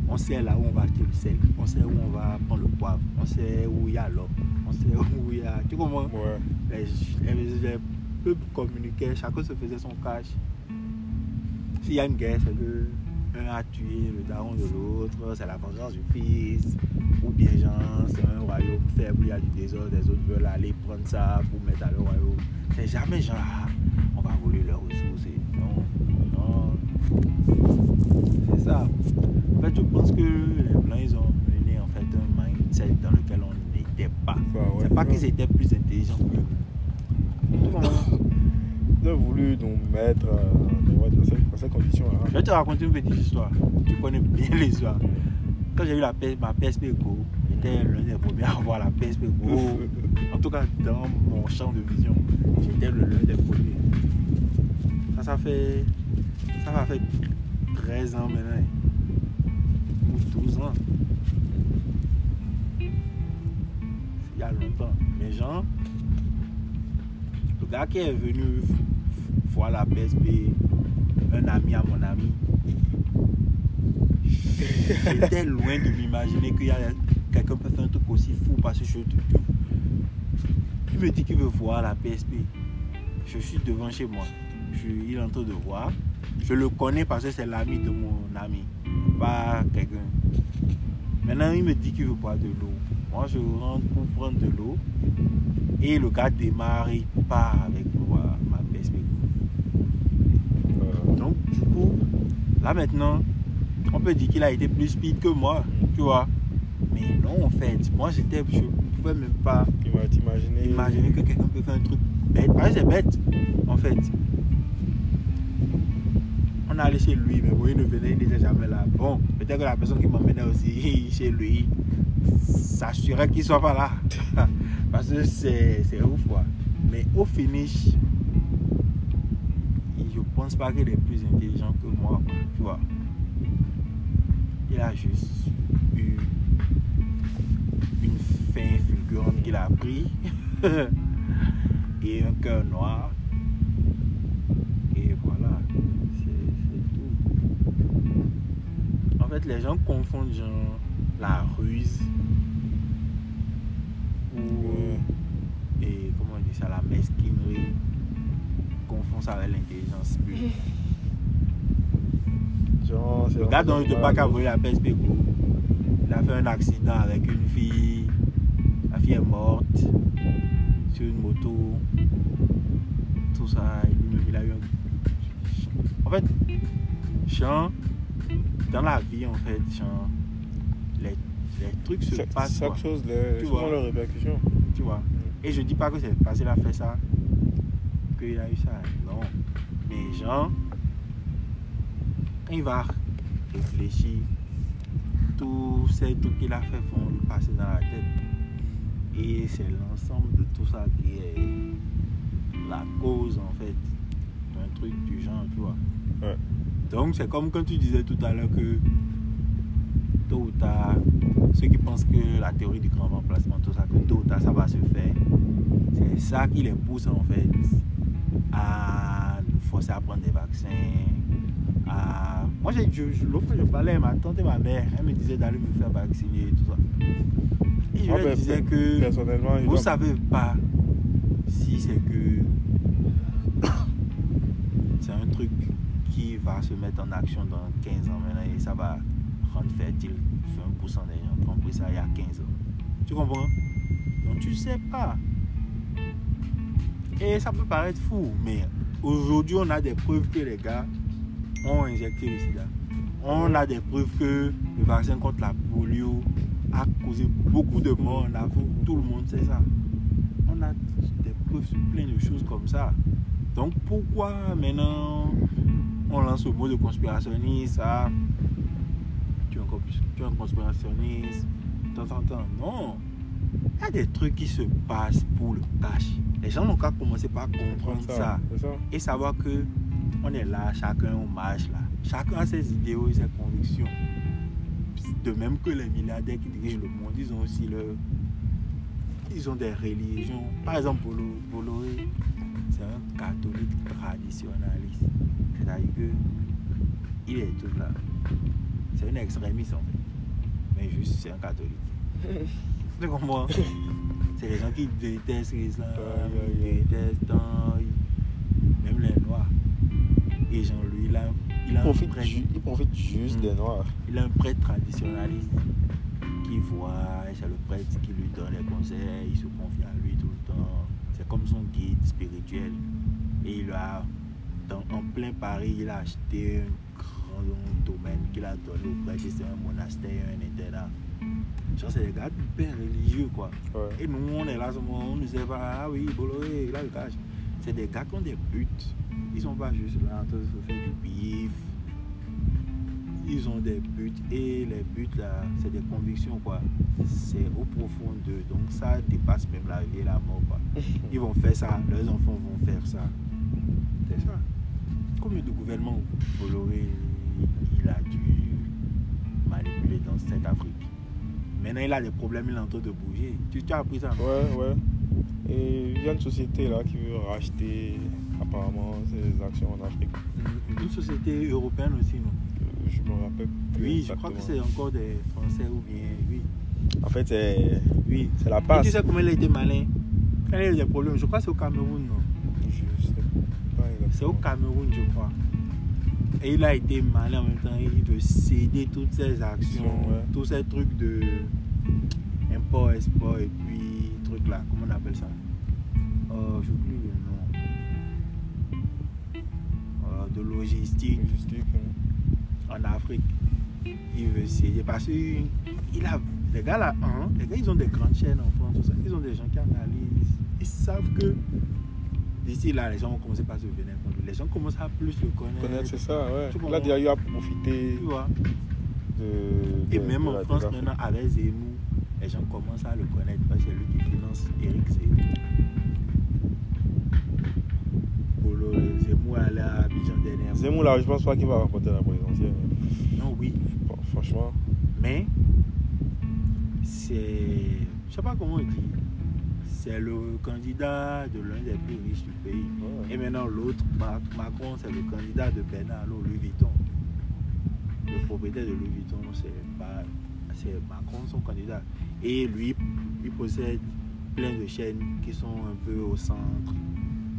[SPEAKER 1] On sait là où on va acheter le sel, on sait où on va prendre le poivre, on sait où il y a l'or, on sait où il y a. Tu comprends?
[SPEAKER 2] Ouais.
[SPEAKER 1] les, les, les peuples communiquaient, chacun se faisait son cash. S'il y a une guerre, c'est que un a tué le daron de l'autre, c'est la vengeance du fils. Ou bien genre, c'est un royaume faible, il y a du désordre, les autres veulent aller prendre ça pour mettre à leur royaume. C'est jamais genre, ah, on va voler leurs ressources. et Non, non. C'est ça. En fait, je pense que les Blancs, ils ont mené en fait un mindset dans lequel on n'était pas.
[SPEAKER 2] Ouais,
[SPEAKER 1] c'est pas qu'ils étaient plus intelligents que nous.
[SPEAKER 2] Ils ont voulu nous mettre euh, ces.
[SPEAKER 1] Je vais te raconter une petite histoire. Tu connais bien l'histoire. Quand j'ai eu la ma PSP Go, j'étais l'un des premiers à avoir la PSP Go. En tout cas, dans mon champ de vision, j'étais l'un des premiers. Ça, ça fait. Ça va faire 13 ans maintenant. Ou 12 ans. Il y a longtemps. Mais genre, le gars qui est venu voir la PSP, un ami à mon ami, j'étais loin de m'imaginer a quelqu'un peut faire un truc aussi fou parce que je Il me dit qu'il veut voir la PSP. Je suis devant chez moi. Je il est en train de voir. Je le connais parce que c'est l'ami de mon ami, pas quelqu'un. Maintenant, il me dit qu'il veut boire de l'eau. Moi, je rentre pour prendre de l'eau. Et le gars démarre, il avec moi, ma PSP.
[SPEAKER 2] Euh,
[SPEAKER 1] Donc, du coup, là maintenant, on peut dire qu'il a été plus speed que moi, tu vois. Mais non, en fait, moi j'étais, je ne pouvais même pas
[SPEAKER 2] t'imaginer.
[SPEAKER 1] imaginer que quelqu'un peut faire un truc bête. Parce que c'est bête, en fait. On allait chez lui, mais bon, il ne venait, il n'était jamais là. Bon, peut-être que la personne qui m'emmenait aussi chez lui s'assurait qu'il ne soit pas là. Parce que c'est ouf, quoi. Mais au finish, pense pas qu'il est plus intelligent que moi, tu vois. Il a juste eu une fin fulgurante qu'il a pris et un cœur noir. Et voilà, c'est tout. En fait, les gens confondent genre la ruse ou et comment on dit ça, la mesquinerie, confondent ça avec l'intelligence pure.
[SPEAKER 2] Genre, c'est
[SPEAKER 1] Le gars dont je te pas qu'à voler la PSP Go, il a fait un accident avec une fille. La fille est morte sur une moto. Tout ça, lui-même il a eu un. En fait, Jean, dans la vie, en fait, Jean, les, les trucs se
[SPEAKER 2] Chaque,
[SPEAKER 1] passent.
[SPEAKER 2] chaque
[SPEAKER 1] quoi,
[SPEAKER 2] chose, les,
[SPEAKER 1] Tu vois.
[SPEAKER 2] leurs répercussions.
[SPEAKER 1] tu vois. Et je dis pas que c'est parce qu'il a fait ça qu'il a eu ça. Non. Mais Jean, quand il va réfléchir, tous ces trucs qu'il a fait vont lui passer dans la tête. Et c'est l'ensemble de tout ça qui est la cause en fait d'un truc du genre, tu vois.
[SPEAKER 2] Ouais.
[SPEAKER 1] Donc c'est comme quand tu disais tout à l'heure que tôt ou tard, ceux qui pensent que la théorie du grand remplacement, tout ça, que tôt ou tard ça va se faire, c'est ça qui les pousse en fait à nous forcer à prendre des vaccins. À... Moi, je, je- l'autre je parlais à ma tante et ma mère, elle me disait d'aller me faire vacciner et tout ça. Et je
[SPEAKER 2] Ah,
[SPEAKER 1] leur
[SPEAKER 2] ben,
[SPEAKER 1] disais que
[SPEAKER 2] Personnellement,
[SPEAKER 1] vous
[SPEAKER 2] dois-
[SPEAKER 1] savez pas si c'est que c'est un truc qui va se mettre en action dans 15 ans maintenant et ça va rendre fertile 20% des gens qui ont pris ça il y a 15 ans. Tu comprends? Donc tu sais pas. Et ça peut paraître fou, mais aujourd'hui on a des preuves que les gars ont injecté le sida. On a des preuves que le vaccin contre la polio a causé beaucoup de morts en Afrique. Tout le monde sait ça. On a des preuves sur plein de choses comme ça. Donc pourquoi maintenant on lance le mot de conspirationniste tu es, tu es un conspirationniste, tant, tant, tant. Non. Il y a des trucs qui se passent pour le cash. Les gens n'ont qu'à commencer par comprendre
[SPEAKER 2] ça,
[SPEAKER 1] ça
[SPEAKER 2] c'est ça.
[SPEAKER 1] et savoir que on est là, chacun on marche là. Chacun a ses idéaux et ses convictions. De même que les milliardaires qui dirigent le monde, ils ont aussi leur. Ils ont des religions. Par exemple, Bolloré, c'est un catholique traditionnaliste. C'est-à-dire que il est tout là. C'est un extrémiste en fait. Mais juste, c'est un catholique. Tu comprends? C'est les gens qui détestent l'islam, ils détestent ils- même les noirs. Et Jean-Louis, il a, il a un
[SPEAKER 2] profite,
[SPEAKER 1] prêtre,
[SPEAKER 2] ju- il profite juste
[SPEAKER 1] Mm.
[SPEAKER 2] des Noirs.
[SPEAKER 1] il a un prêtre traditionnaliste qui voit, c'est le prêtre qui lui donne les conseils, il se confie à lui tout le temps. C'est comme son guide spirituel. Et il a, dans- en plein Paris, il a acheté un grand domaine qu'il a donné au prêtre. C'est un monastère, un internat. Genre, c'est des gars hyper religieux, quoi.
[SPEAKER 2] Ouais.
[SPEAKER 1] Et nous, on est là, on ne sait pas, ah oui, Bolloré, il a le cash. C'est des gars qui ont des buts. Ils sont pas juste là en train de se faire du bif. Ils ont des buts et les buts là, c'est des convictions quoi. C'est au profond d'eux. Donc ça dépasse même la vie et la mort quoi. Ils vont faire ça, leurs enfants vont faire ça. C'est ça. Combien de gouvernements Bolloré il a dû manipuler dans cette Afrique Maintenant il a des problèmes, il est en train de bouger. Tu, tu as appris ça
[SPEAKER 2] Ouais, ouais. Et il y a une société là qui veut racheter apparemment ses actions en Afrique.
[SPEAKER 1] Une société européenne aussi, non?
[SPEAKER 2] Euh, Je me rappelle plus.
[SPEAKER 1] Oui, je crois que c'est encore des Français ou bien. Oui,
[SPEAKER 2] En fait, c'est
[SPEAKER 1] oui.
[SPEAKER 2] c'est la
[SPEAKER 1] Et tu
[SPEAKER 2] passe.
[SPEAKER 1] sais comment il a été malin? Quand il a eu des problèmes, je crois que c'est au Cameroun, non?
[SPEAKER 2] Je sais pas.
[SPEAKER 1] C'est au Cameroun, je crois. Et il a été malin en même temps, il veut céder toutes ses actions,
[SPEAKER 2] Ouais.
[SPEAKER 1] tous ces trucs de import, export et puis trucs là, comment on appelle ça? Oh, j'oublie le nom. Euh, de logistique.
[SPEAKER 2] Logistique, hein.
[SPEAKER 1] en Afrique. Il veut essayer parce que il a, les gars là, hein, les gars ils ont des grandes chaînes en France, tout ça. ils ont des gens qui analysent, ils savent que d'ici là les gens vont commencer par se venir. Les gens commencent à plus le connaître.
[SPEAKER 2] Connaître, c'est ça, ouais. Là, il a profité
[SPEAKER 1] Tu vois.
[SPEAKER 2] de.
[SPEAKER 1] Et même en France maintenant avec Zemmour, les gens commencent à le connaître parce que c'est lui qui finance Eric Zemmour. Polo, Zemmour allait à Abidjan dernièrement.
[SPEAKER 2] Zemmour, là, je pense pas qu'il va remporter la présidentielle.
[SPEAKER 1] Non, oui.
[SPEAKER 2] Bon, franchement.
[SPEAKER 1] Mais c'est. Je sais pas comment on dit. C'est le candidat de l'un des plus riches du pays.
[SPEAKER 2] ouais.
[SPEAKER 1] Et maintenant l'autre, Ma- Macron, c'est le candidat de Bernard Louis Vuitton. Le propriétaire de Louis Vuitton. C'est Macron son candidat. Et lui, il possède plein de chaînes qui sont un peu au centre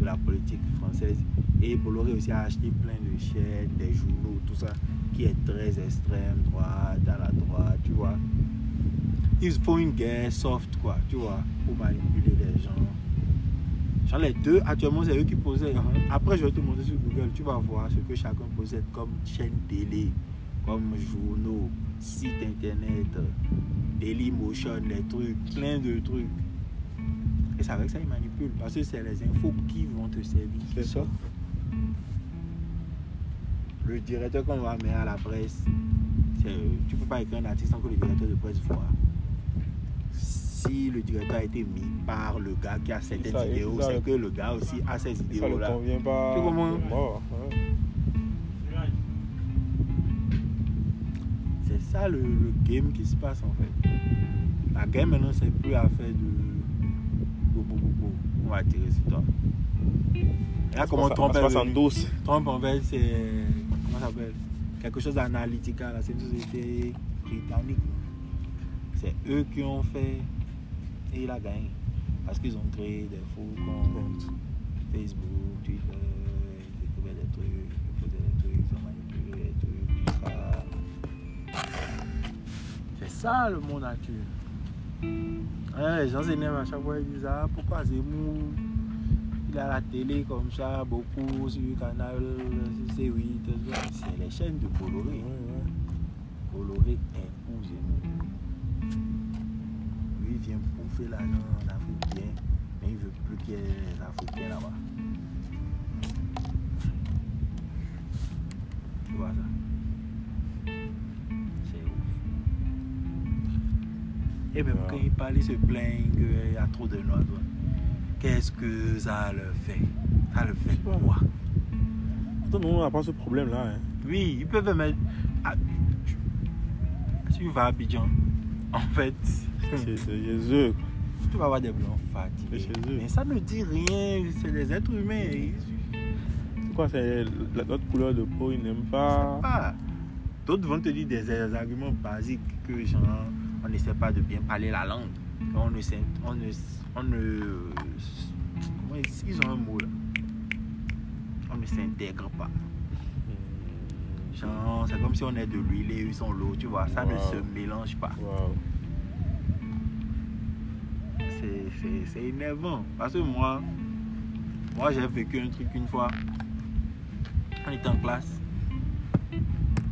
[SPEAKER 1] de la politique française. Et Bolloré aussi a acheté plein de chaînes, des journaux, tout ça, qui est très extrême, droite, à la droite, tu vois. Ils font une guerre soft, quoi, tu vois, pour manipuler les gens. Genre les deux, actuellement, c'est eux qui possèdent. hein. Après, je vais te montrer sur Google, tu vas voir ce que chacun possède comme chaîne télé, comme journaux, site internet, Dailymotion, les trucs, plein de trucs. Et c'est avec ça ils manipulent, parce que c'est les infos qui vont te servir.
[SPEAKER 2] C'est ça.
[SPEAKER 1] Le directeur qu'on va mettre à la presse, tu peux pas écrire un article sans que le directeur de presse voit. Si le directeur a été mis par le gars qui a certaines
[SPEAKER 2] ça,
[SPEAKER 1] idéaux,
[SPEAKER 2] ça,
[SPEAKER 1] c'est
[SPEAKER 2] le-
[SPEAKER 1] que le gars aussi a ces
[SPEAKER 2] Ça ne
[SPEAKER 1] idéaux là.
[SPEAKER 2] convient pas.
[SPEAKER 1] Tu comprends?
[SPEAKER 2] C'est mort, ouais.
[SPEAKER 1] C'est ça le, le game qui se passe en fait. La game maintenant, c'est plus à faire de bobo bobo. On va tirer sur toi. Et là, comment
[SPEAKER 2] Ça
[SPEAKER 1] Trump est
[SPEAKER 2] en.
[SPEAKER 1] Trump, fait, c'est. Comment ça s'appelle? Quelque chose d'analytica, là. C'est une société britannique. C'est eux qui ont fait. Et il a gagné. Parce qu'ils ont créé des faux comptes. Facebook, Twitter, ils découvraient des trucs, ils faisaient des trucs, ils ont manipulé des trucs. C'est ça le monde actuel. Ouais, les gens s'énervent à chaque fois, ils disent Ah, pourquoi Zemmour il à la télé comme ça, beaucoup sur le canal C8, tout ça. c'est les chaînes de Bolloré. Bolloré impose Zemmour. Lui, vient bouffer l'argent en Afrique bien, mais il veut plus qu'il y ait les Africains là-bas. Tu vois ça C'est ouf. Et même
[SPEAKER 2] Ouais.
[SPEAKER 1] quand il parle, il se plaint qu'il y a trop de noirs. Qu'est-ce que ça le fait? Ça le fait quoi?
[SPEAKER 2] Tout le monde n'a pas ce problème-là. Hein.
[SPEAKER 1] Oui, ils peuvent mettre. Ah, tu- Si tu vas à Abidjan, en fait,
[SPEAKER 2] C'est c'est Jésus.
[SPEAKER 1] tu vas avoir des blancs fatigués.
[SPEAKER 2] chez eux.
[SPEAKER 1] Mais ça ne dit rien, c'est des êtres humains.
[SPEAKER 2] C'est quoi C'est la- notre couleur de peau, ils n'aiment pas?
[SPEAKER 1] pas. D'autres vont te dire des, des arguments basiques que genre, on n'essaie pas de bien parler la langue. On ne on ne, on ne comment ils, ils ont un mot là. On ne s'intègre pas. Genre, c'est comme si on est de l'huile et ils sont l'eau, tu vois. Ça ne se mélange pas. C'est- C'est énervant. Parce que moi, moi j'ai vécu un truc une fois. On était en classe.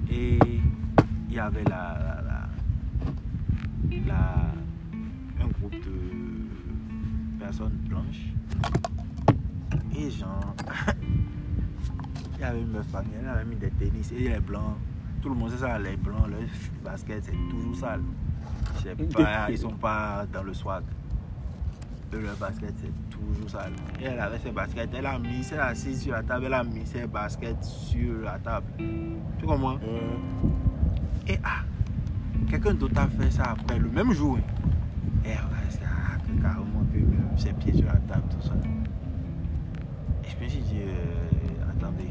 [SPEAKER 1] Et il y avait la, la, la- la- un groupe de personnes blanches. Et genre, il y avait une meuf parmi elle avait mis des tennis. Et les blancs, tout le monde sait ça, les blancs, leur basket c'est toujours sale. Je sais pas, ils sont pas dans le swag de leur basket, c'est toujours sale. Et elle avait ses baskets, elle a mis, elle assise sur la table, elle a mis ses baskets sur la table. Tu comprends?
[SPEAKER 2] Ouais.
[SPEAKER 1] Et ah, quelqu'un d'autre a fait ça après, le même jour. hein. Et elle ça, ah, que carrément que même ses pieds sur la table, tout ça. Et je me suis dit, euh, attendez,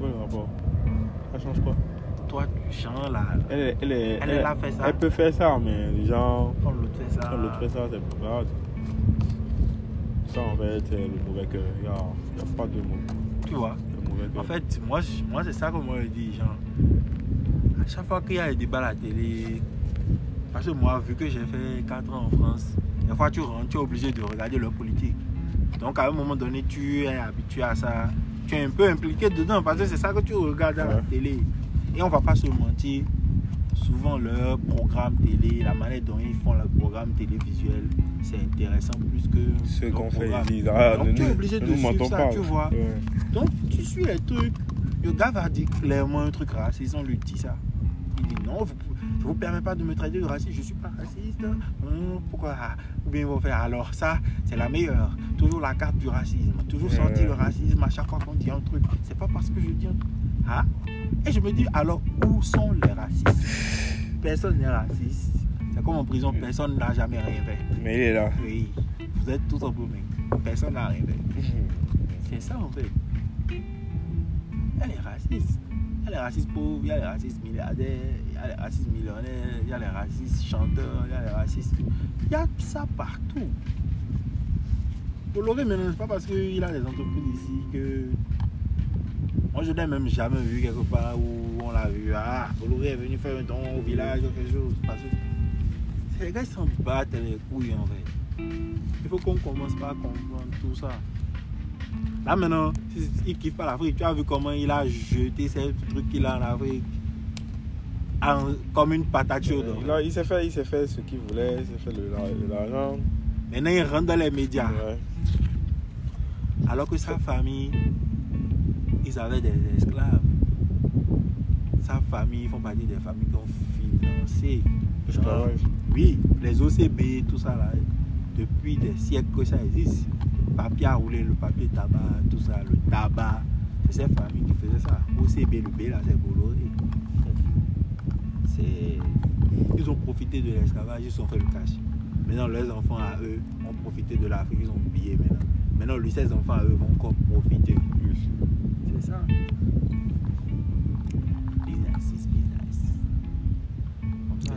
[SPEAKER 2] le rapport Ça change quoi?
[SPEAKER 1] Toi là,
[SPEAKER 2] elle, est- elle, est-
[SPEAKER 1] Elle, elle a fait ça.
[SPEAKER 2] Elle peut faire ça, mais les gens.
[SPEAKER 1] quand l'autre fait ça.
[SPEAKER 2] Quand l'autre fait ça, c'est pas grave. Ça, en fait, c'est le mauvais cœur. Il n'y a, a pas de mot.
[SPEAKER 1] Tu vois. En fait, moi, moi c'est ça que moi je dis, genre, à chaque fois qu'il y a des débats à la télé, parce que moi, vu que j'ai fait 4 ans en France, des fois tu rentres, tu es obligé de regarder leur politique. Donc à un moment donné, tu es habitué à ça, tu es un peu impliqué dedans, parce que c'est ça que tu regardes à la télé. Et on va pas se mentir, souvent leur programme télé, la manière dont ils font le programme télévisuel, c'est intéressant plus que
[SPEAKER 2] Ce qu'on fait, Ah,
[SPEAKER 1] Donc, tu es obligé de
[SPEAKER 2] nous
[SPEAKER 1] suivre ça,
[SPEAKER 2] pas.
[SPEAKER 1] tu vois.
[SPEAKER 2] Ouais.
[SPEAKER 1] Donc tu suis les trucs. Le gars va dire clairement un truc raciste, on lui dit ça. Il dit non, vous, je vous permets pas de me traiter de raciste, je suis pas raciste. Hum, pourquoi? Ah, Ou bien ils vont faire alors ça, c'est la meilleure. Toujours la carte du racisme. Toujours
[SPEAKER 2] Ouais.
[SPEAKER 1] sentir le racisme à chaque fois qu'on dit un truc. C'est pas parce que je dis un truc. Ah? Et je me dis alors où sont les racistes? Personne n'est raciste. C'est comme en prison, personne n'a jamais fait.
[SPEAKER 2] Mais il est là.
[SPEAKER 1] Oui, vous êtes tous en paumés. Personne n'a rien fait. C'est ça en fait. Elle est raciste. Il y a les racistes pauvres, il y a les racistes milliardaires, il y a les racistes millionnaires, il y a les racistes chanteurs, il y a les racistes. Il y a ça partout. Bolloré, maintenant, c'est pas parce qu'il a des entreprises ici que. Moi, je n'ai même jamais vu quelque part où on l'a vu. Ah, Bolloré est venu faire un don au village ou quelque chose. Parce que les gars qui s'en battent les couilles en fait. Il faut qu'on commence par comprendre tout ça. Là maintenant, il kiffe pas l'Afrique. Tu as vu comment il a jeté ces trucs qu'il a en Afrique en- comme une patate chaude. en fait.
[SPEAKER 2] Il, s'est fait, il s'est fait ce qu'il voulait, il s'est fait de la- de l'argent.
[SPEAKER 1] Maintenant, il rentre dans les médias.
[SPEAKER 2] Ouais.
[SPEAKER 1] Alors que sa famille, ils avaient des esclaves. Sa famille, ils font partie des familles qui ont financé.
[SPEAKER 2] Esclavage.
[SPEAKER 1] oui, les OCB, tout ça là. Depuis des siècles que ça existe. Papier à rouler, le papier tabac, tout ça, le tabac. C'est ces familles qui faisaient ça. OCB, le B là, c'est Bolloré. c'est. Ils ont profité de l'esclavage, ils se sont fait le cash. Maintenant, leurs enfants à eux ont profité de l'Afrique, ils ont oublié maintenant. Maintenant, lui, ses enfants eux vont encore profiter. C'est ça. Business is business.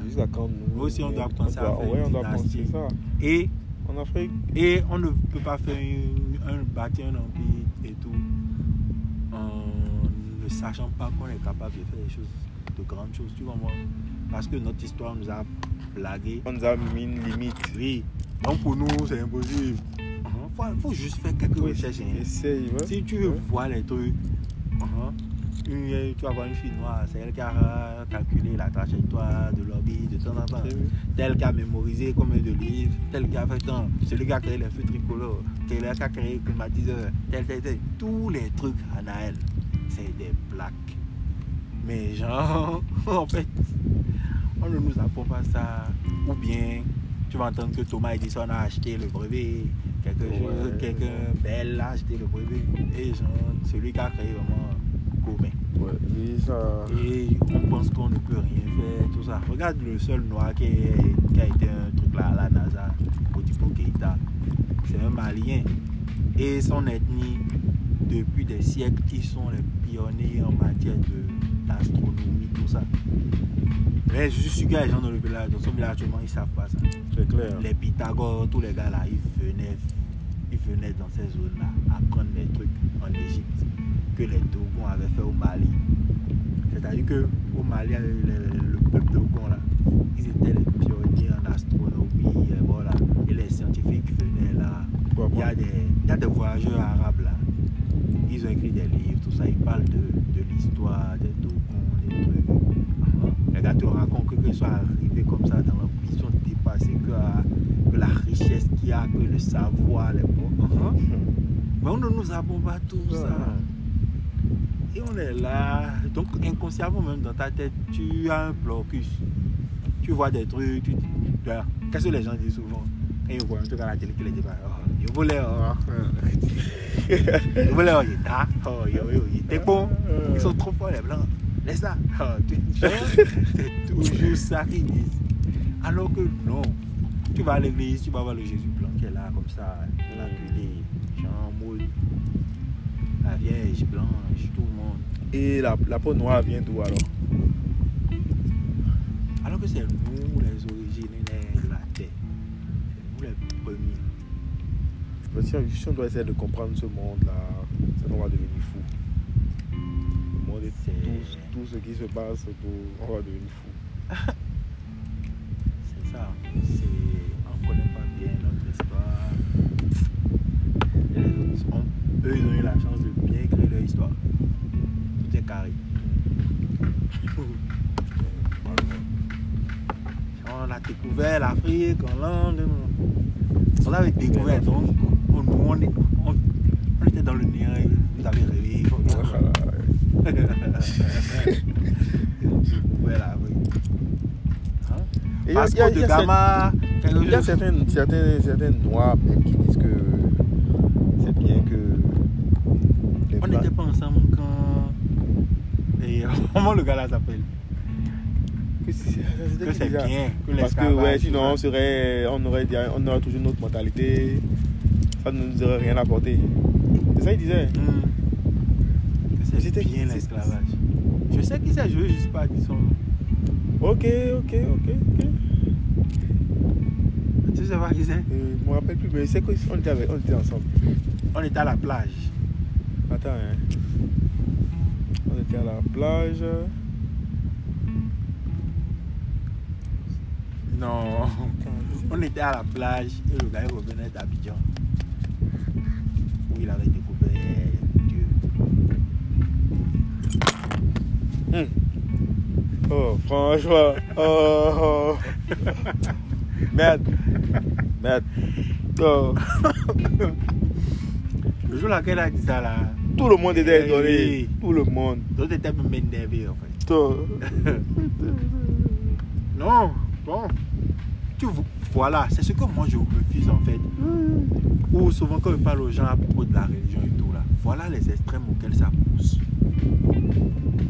[SPEAKER 2] Jusqu'à quand nous.
[SPEAKER 1] Aussi, on doit penser à
[SPEAKER 2] doit-
[SPEAKER 1] faire
[SPEAKER 2] Ouais,
[SPEAKER 1] une
[SPEAKER 2] on doit penser ça.
[SPEAKER 1] Et,
[SPEAKER 2] En Afrique,
[SPEAKER 1] et on ne peut pas faire une- un, bâtir un empire et tout en ne sachant pas qu'on est capable de faire des choses, de grandes choses. Tu vois, moi, parce que notre histoire nous a blagué.
[SPEAKER 2] on nous a mis une limite.
[SPEAKER 1] Oui. Donc pour nous, c'est impossible. Il faut, faut juste faire quelques
[SPEAKER 2] Oui,
[SPEAKER 1] recherches. hein.
[SPEAKER 2] Essaye, ouais.
[SPEAKER 1] Si tu veux
[SPEAKER 2] Ouais.
[SPEAKER 1] voir les trucs, uh-huh, une- tu vas voir une fille noire, c'est elle qui a calculé la trajectoire de l'orbite de temps en temps. Tel qui a mémorisé combien de livres, tel qui a fait tant, celui qui a créé les feux tricolores, tel qui a créé le climatiseur, tel, tel, tel. Tous les trucs à Naël, c'est des plaques. Mais genre, en fait, on ne nous apprend pas ça. Ou bien, tu vas entendre que Thomas Edison a acheté le brevet, quelque
[SPEAKER 2] Ouais.
[SPEAKER 1] chose, quelqu'un belle a acheté le brevet, et genre, celui qui a créé vraiment commun.
[SPEAKER 2] Ouais, oui, ça.
[SPEAKER 1] Et on pense qu'on ne peut rien faire, tout ça. Regarde le seul noir qui, est- qui a été un truc là à la NASA, Modibo Keïta. C'est un Malien. Et son ethnie, depuis des siècles, ils sont les pionniers en matière de- d'astronomie, tout ça. Mais je suis sûr des gens dans le village, dans son village actuellement, ils ne savent pas ça.
[SPEAKER 2] C'est clair.
[SPEAKER 1] Les Pythagore, tous les gars là, ils venaient, ils venaient dans ces zones-là apprendre des trucs en Égypte que les Dogons avaient fait au Mali. C'est-à-dire que au Mali, le, le- le peuple Dogon là, ils étaient les pionniers en astronomie, et voilà. Et les scientifiques venaient là. Il y, a des, il y a des voyageurs arabes là. Ils ont écrit des livres, tout ça. Ils parlent de, de l'histoire des Dogons, des trucs. Ah, Les gars te racontent que qu'ils sont arrivés comme ça dans ils sont dépassés que, que la richesse qu'il y a, que le savoir, les. Ah, Mais on ne nous apprend pas tout ça. Et on est là. Donc inconsciemment même dans ta tête, tu as un blocus. Tu vois des trucs, tu dis, qu'est-ce que les gens disent souvent? Quand ils voient un truc à la télé qui les dit, yobole o yobole o yi ta. O yo yo yi bon. ils sont trop forts les blancs laisse ça. C'est toujours ça qu'ils disent. Alors que non. Tu vas à l'église tu vas voir le Jésus blanc qui est là comme ça. L'enculé Jean Maud. La Vierge Blanche tout le monde.
[SPEAKER 2] Et la, la peau noire vient d'où alors?
[SPEAKER 1] Alors que c'est nous.
[SPEAKER 2] Si on doit essayer de comprendre ce monde-là, ça on va devenir fou. Le monde est
[SPEAKER 1] C'est-
[SPEAKER 2] tout, tout ce qui se passe on va devenir fou.
[SPEAKER 1] C'est ça. C'est... On ne connaît pas bien notre histoire. Et les autres, ont- eux, ils ont eu la chance de bien écrire leur histoire. Tout est carré. On a découvert l'Afrique en Lande. On avait découvert donc. On- Nous, on, est- on- on était dans le et Vous avez rêvé.
[SPEAKER 2] Voilà.
[SPEAKER 1] L'Afrique. Hein?
[SPEAKER 2] Et a- il y a- y a
[SPEAKER 1] Gama. quelque
[SPEAKER 2] Il y a noirs même qui disent que c'est bien que
[SPEAKER 1] On n'était pas ensemble quand. Et comment le gars là s'appelle?
[SPEAKER 2] Que c'est
[SPEAKER 1] bien. Que
[SPEAKER 2] Parce que ouais, sinon on serait, on aurait, on aurait toujours notre mentalité. Ça ne nous aurait rien apporté. C'est ça qu'il disait.
[SPEAKER 1] C'est
[SPEAKER 2] C'était-
[SPEAKER 1] bien l'esclavage. Je sais qui c'est, je veux juste pas dire son nom.
[SPEAKER 2] Ok, ok, ok, ok.
[SPEAKER 1] Tu sais pas qui c'est?
[SPEAKER 2] Euh, je me rappelle plus, mais c'est qu'on était, avec- on était ensemble.
[SPEAKER 1] On était à la plage.
[SPEAKER 2] Attends, hein. On était à la plage.
[SPEAKER 1] Non. On était à la plage et le gars revenait d'Abidjan. Où il avait découvert Dieu.
[SPEAKER 2] Hmm. Oh, franchement. Oh, oh. Merde. Merde. Oh.
[SPEAKER 1] Le jour là qu'elle a dit ça là,
[SPEAKER 2] Tout le monde était
[SPEAKER 1] Eh
[SPEAKER 2] étonné. Tout le monde.
[SPEAKER 1] l'autre était même énervé en fait.
[SPEAKER 2] Tout.
[SPEAKER 1] Non, bon. Tu voilà, c'est ce que moi je refuse en fait. Ou souvent quand je parle aux gens à propos de la religion et tout là, voilà les extrêmes auxquels ça pousse.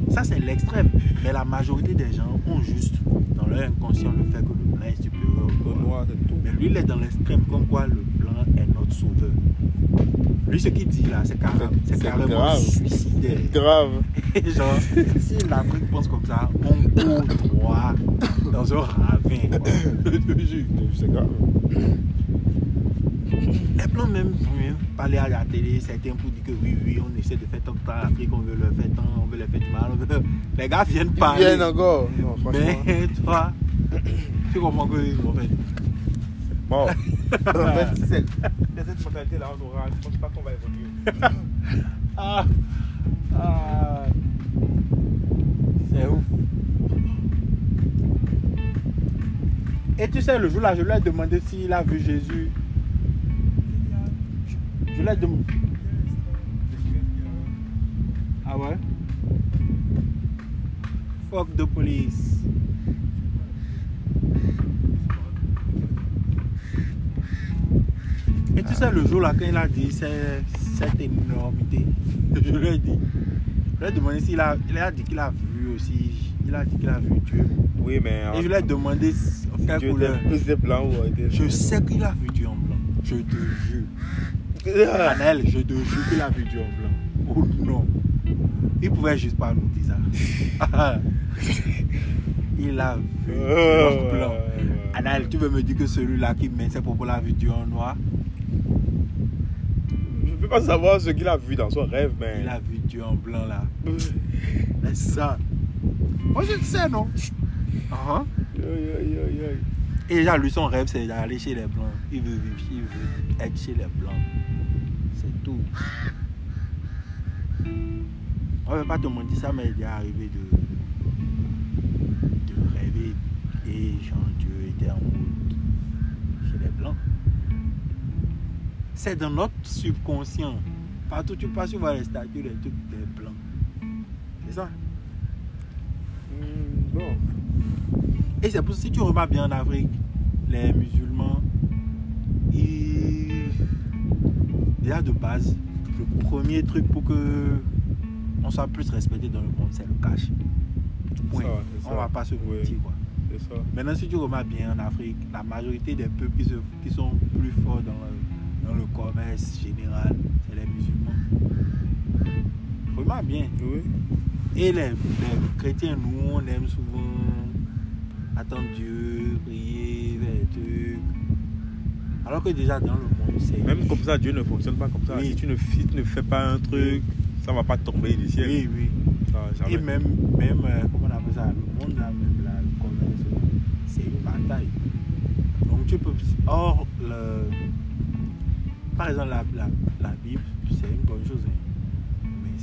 [SPEAKER 1] Ça c'est l'extrême, mais la majorité des gens ont juste dans leur inconscient le fait que le blanc est supérieur au noir.
[SPEAKER 2] tout.
[SPEAKER 1] Mais lui il est dans l'extrême comme quoi le blanc est notre sauveur. Lui ce qu'il dit là, c'est carrément, c'est
[SPEAKER 2] C'est
[SPEAKER 1] carrément
[SPEAKER 2] grave.
[SPEAKER 1] suicidaire.
[SPEAKER 2] Grave.
[SPEAKER 1] Et genre, si l'Afrique pense comme ça, on court droit dans un ravin. quoi. Je te jure.
[SPEAKER 2] C'est grave.
[SPEAKER 1] Les blancs même parler à la télé, certains pour dire que oui, oui, on essaie de faire tant on veut leur faire tant, on veut leur faire du mal. on veut- Les gars viennent
[SPEAKER 2] Ils
[SPEAKER 1] parler.
[SPEAKER 2] viennent encore. Non, franchement.
[SPEAKER 1] mais toi, tu comprends que
[SPEAKER 2] Bon. en fait, si c'est cette mentalité-là, on aura. Je pense pas qu'on va évoluer.
[SPEAKER 1] Ah, ah, c'est ouf. Et tu sais, le jour là, je lui ai demandé s'il a vu Jésus. Je lui ai demandé. Ah ouais? Fuck the police. Et tu sais, le jour là, quand il a dit cette énormité, je lui ai dit, je lui ai demandé s'il a, il a dit qu'il a vu aussi, il a dit qu'il a vu Dieu.
[SPEAKER 2] Oui, mais.
[SPEAKER 1] Et je lui ai demandé si- quelle
[SPEAKER 2] Dieu
[SPEAKER 1] couleur.
[SPEAKER 2] était plus blanc ou était.
[SPEAKER 1] Je sais qu'il a vu Dieu en blanc. Je te jure. Anel, je te jure qu'il a vu Dieu en blanc. Oh non. Il pouvait juste pas nous dire ça. il a vu Dieu en blanc. Anel, tu veux me dire que celui-là qui met ses propos l'a vu Dieu en noir?
[SPEAKER 2] Je ne peux pas savoir ce qu'il a vu dans son rêve, mais.
[SPEAKER 1] Il a vu Dieu en blanc là. Mais ça. Moi je le sais, non? Ah, ah. Et déjà, lui, son rêve, c'est d'aller chez les blancs. Il veut vivre, il veut être chez les blancs. C'est tout. On ne va pas te mentir ça, mais il est arrivé de, de rêver et Jean Dieu était en route chez les blancs. C'est dans notre subconscient. Partout où tu passes, tu vois les statues, les trucs des blancs. C'est ça?
[SPEAKER 2] Hmm, Bon.
[SPEAKER 1] Et c'est pour ça que si tu remarques bien en Afrique, les musulmans, ils... déjà de base, le premier truc pour que on soit plus respecté dans le monde, c'est le cash. Point.
[SPEAKER 2] Ça,
[SPEAKER 1] on va pas se mentir. Maintenant, si tu remarques bien en Afrique, la majorité des peuples qui, se- qui sont plus forts dans le, dans le commerce général, c'est les musulmans. Remarque bien.
[SPEAKER 2] Oui.
[SPEAKER 1] Et les, les chrétiens, nous, on aime souvent attendre Dieu, prier, faire des trucs. Alors que déjà dans le monde, c'est.
[SPEAKER 2] Même comme ça, Dieu ne fonctionne pas comme ça.
[SPEAKER 1] Oui.
[SPEAKER 2] Si, tu ne, si tu ne fais pas un truc, ça va pas tomber du ciel.
[SPEAKER 1] Oui, oui.
[SPEAKER 2] Ça,
[SPEAKER 1] Et même, même euh, comment on appelle ça, le monde là, même là, le commerce, c'est une bataille. Donc tu peux. Or, le, par exemple, la, la, la Bible, c'est une bonne chose. hein. Mais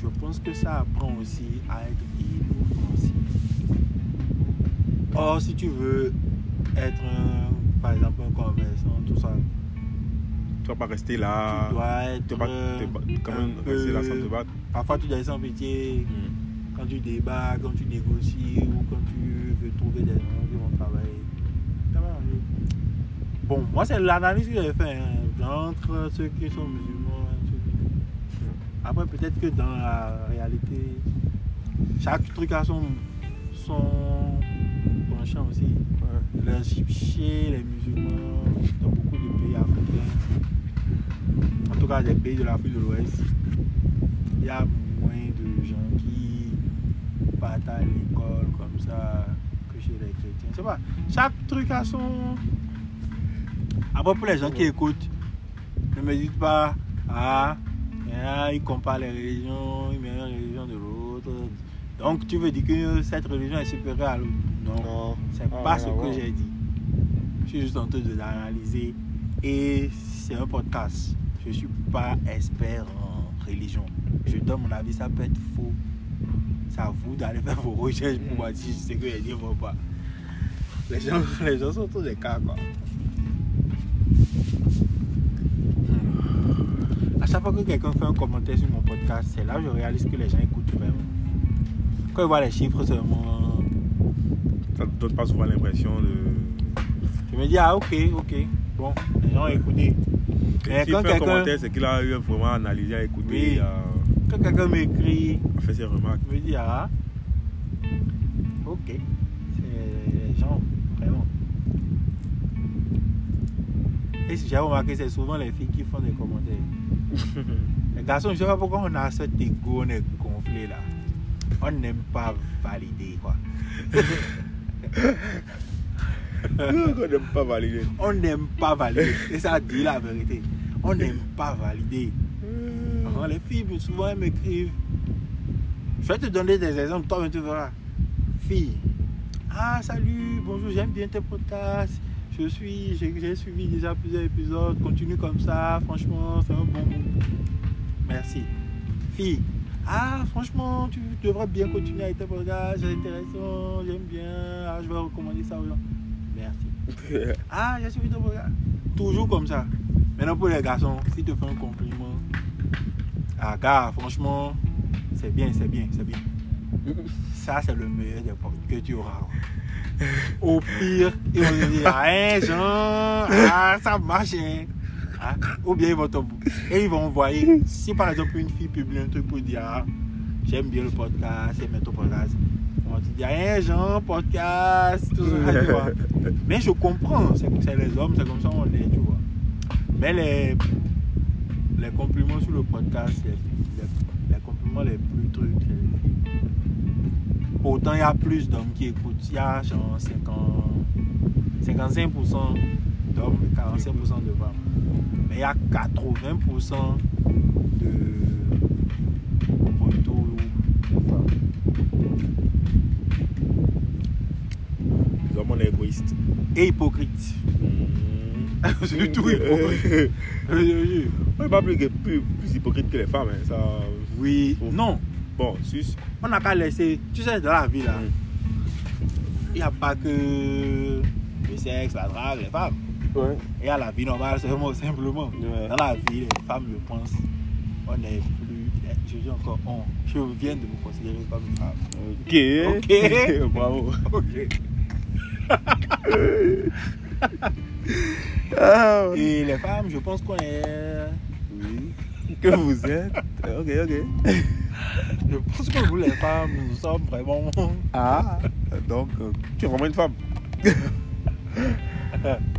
[SPEAKER 1] je pense que ça apprend aussi à être inoffensif. Or, si tu veux être un, par exemple, un commerçant, tout ça,
[SPEAKER 2] Tu vas pas rester là.
[SPEAKER 1] tu dois être.
[SPEAKER 2] Pas quand même rester là sans te battre.
[SPEAKER 1] Parfois, tu dois être sans pitié quand tu débats, quand tu négocies ou quand tu veux trouver des gens qui vont travailler. Bon, moi, c'est l'analyse que j'ai fait hein, entre ceux qui sont musulmans et ceux qui- Après, peut-être que dans la réalité, chaque truc a son, son aussi.
[SPEAKER 2] Ouais.
[SPEAKER 1] Les- Chez les musulmans, dans beaucoup de pays africains, en tout cas des pays de l'Afrique de l'Ouest, il y a moins de gens qui partent à l'école comme ça que chez les chrétiens. C'est pas. Chaque truc a son. Après, pour les gens qui écoutent, ne me dites pas, ah, ah, ils comparent les religions, ils mettent une religion de l'autre. Donc, tu veux dire que cette religion est supérieure à l'autre Non.
[SPEAKER 2] Non.
[SPEAKER 1] C'est
[SPEAKER 2] Ah,
[SPEAKER 1] pas
[SPEAKER 2] rien
[SPEAKER 1] ce que j'ai dit. Je suis juste en train de l'analyser. Et c'est un podcast. Je ne suis pas expert en religion. Je donne mon avis, ça peut être faux. C'est à vous d'aller faire vos recherches pour voir si ce que j'ai dit va pas. Les gens, les gens sont tous des cas quoi. Hmm. À chaque fois que quelqu'un fait un commentaire sur mon podcast, c'est là que je réalise que les gens écoutent vraiment. Quand ils voient les chiffres seulement,
[SPEAKER 2] donne pas souvent l'impression de.
[SPEAKER 1] me dis, ah ok, ok. Bon, les gens ont écouté.
[SPEAKER 2] S'il
[SPEAKER 1] quand
[SPEAKER 2] fait un commentaire, c'est qu'il a eu vraiment analysé,
[SPEAKER 1] Oui.
[SPEAKER 2] il a,
[SPEAKER 1] quand quelqu'un m'écrit,
[SPEAKER 2] a fait ses remarques.
[SPEAKER 1] je me dis, ah, ok. C'est les gens, vraiment. Et si j'ai remarqué, c'est souvent les filles qui font des commentaires. Les garçons, je sais pas pourquoi on a cet égo, on est gonflé là. On n'aime pas valider quoi.
[SPEAKER 2] On n'aime pas valider.
[SPEAKER 1] On n'aime pas valider. Et ça dit la vérité. On n'aime pas valider. Les filles, souvent, elles m'écrivent. Je vais te donner des exemples, toi, tu verras. Fille. Ah, salut, bonjour, j'aime bien tes podcasts. Je suis, j'ai suivi déjà plusieurs épisodes. Continue comme ça, franchement, c'est un bon mot. Merci. Fille. Ah, franchement, tu devrais bien continuer avec tes podcasts, c'est intéressant, j'aime bien. Ah, je vais recommander ça aux gens. Merci. Ah, j'ai suivi ton podcast. Toujours comme ça. Maintenant, pour les garçons, si tu fais un compliment, ah, gars, franchement, c'est bien, c'est bien, c'est bien. Ça, c'est le meilleur des potes que tu auras. Au pire, ils vont te dire, ah, hein, Jean, ah, ça marche, hein. Ou bien ils vont te... Et ils vont envoyer, si par exemple une fille publie un truc pour dire, ah, j'aime bien le podcast, j'aime ton podcast, on va te dire, hein, Jean, podcast, tout ça, tu vois. Mais je comprends, c'est c'est les hommes, c'est comme ça on est, tu vois. Mais les, les compliments sur le podcast, les, les, compliments les plus trucs, les. Pourtant, il y a plus d'hommes qui écoutent. Il y a genre 50, 55% d'hommes et 45% de femmes. Mais il y a 80% de retours de femmes.
[SPEAKER 2] Les hommes, on est égoïstes.
[SPEAKER 1] Et hypocrites. Surtout hypocrites. Je te jure.
[SPEAKER 2] On n'est pas plus, plus, plus hypocrite que les femmes. hein, Ça,
[SPEAKER 1] Oui,
[SPEAKER 2] Faut-
[SPEAKER 1] non,
[SPEAKER 2] bon, sus.
[SPEAKER 1] on n'a qu'à laisser. Tu sais, dans la vie là, il n'y a pas que le sexe, la drague, les femmes.
[SPEAKER 2] Ouais.
[SPEAKER 1] Y a la vie normale, c'est vraiment simplement.
[SPEAKER 2] Ouais.
[SPEAKER 1] Dans la vie, les femmes, je pense, on est plus. Je dis encore on. Je viens de me considérer comme une femme.
[SPEAKER 2] Ok.
[SPEAKER 1] Ok.
[SPEAKER 2] Bravo.
[SPEAKER 1] Ok.
[SPEAKER 2] Ah,
[SPEAKER 1] Et les femmes, je pense qu'on est.
[SPEAKER 2] oui. Que vous êtes. Ok, ok.
[SPEAKER 1] Je pense que vous, les femmes, nous sommes vraiment.
[SPEAKER 2] Ah, donc, euh, tu es vraiment une femme.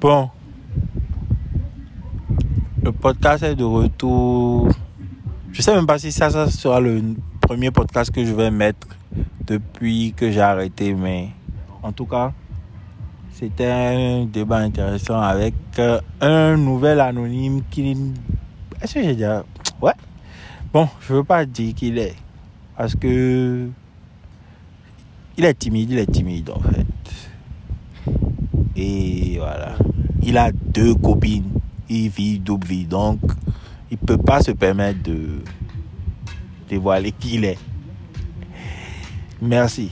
[SPEAKER 1] Bon. Le podcast est de retour. Je sais même pas si ça, ça sera le premier podcast que je vais mettre depuis que j'ai arrêté, mais en tout cas, c'était un débat intéressant avec euh, un nouvel anonyme qui. Est-ce que j'ai déjà? Ouais. Bon, je veux pas dire qu'il est. Parce que. Il est timide, il est timide en fait. Et voilà. Il a deux copines. Il vit double vie. Donc, il peut pas se permettre de dévoiler qui il est. Merci.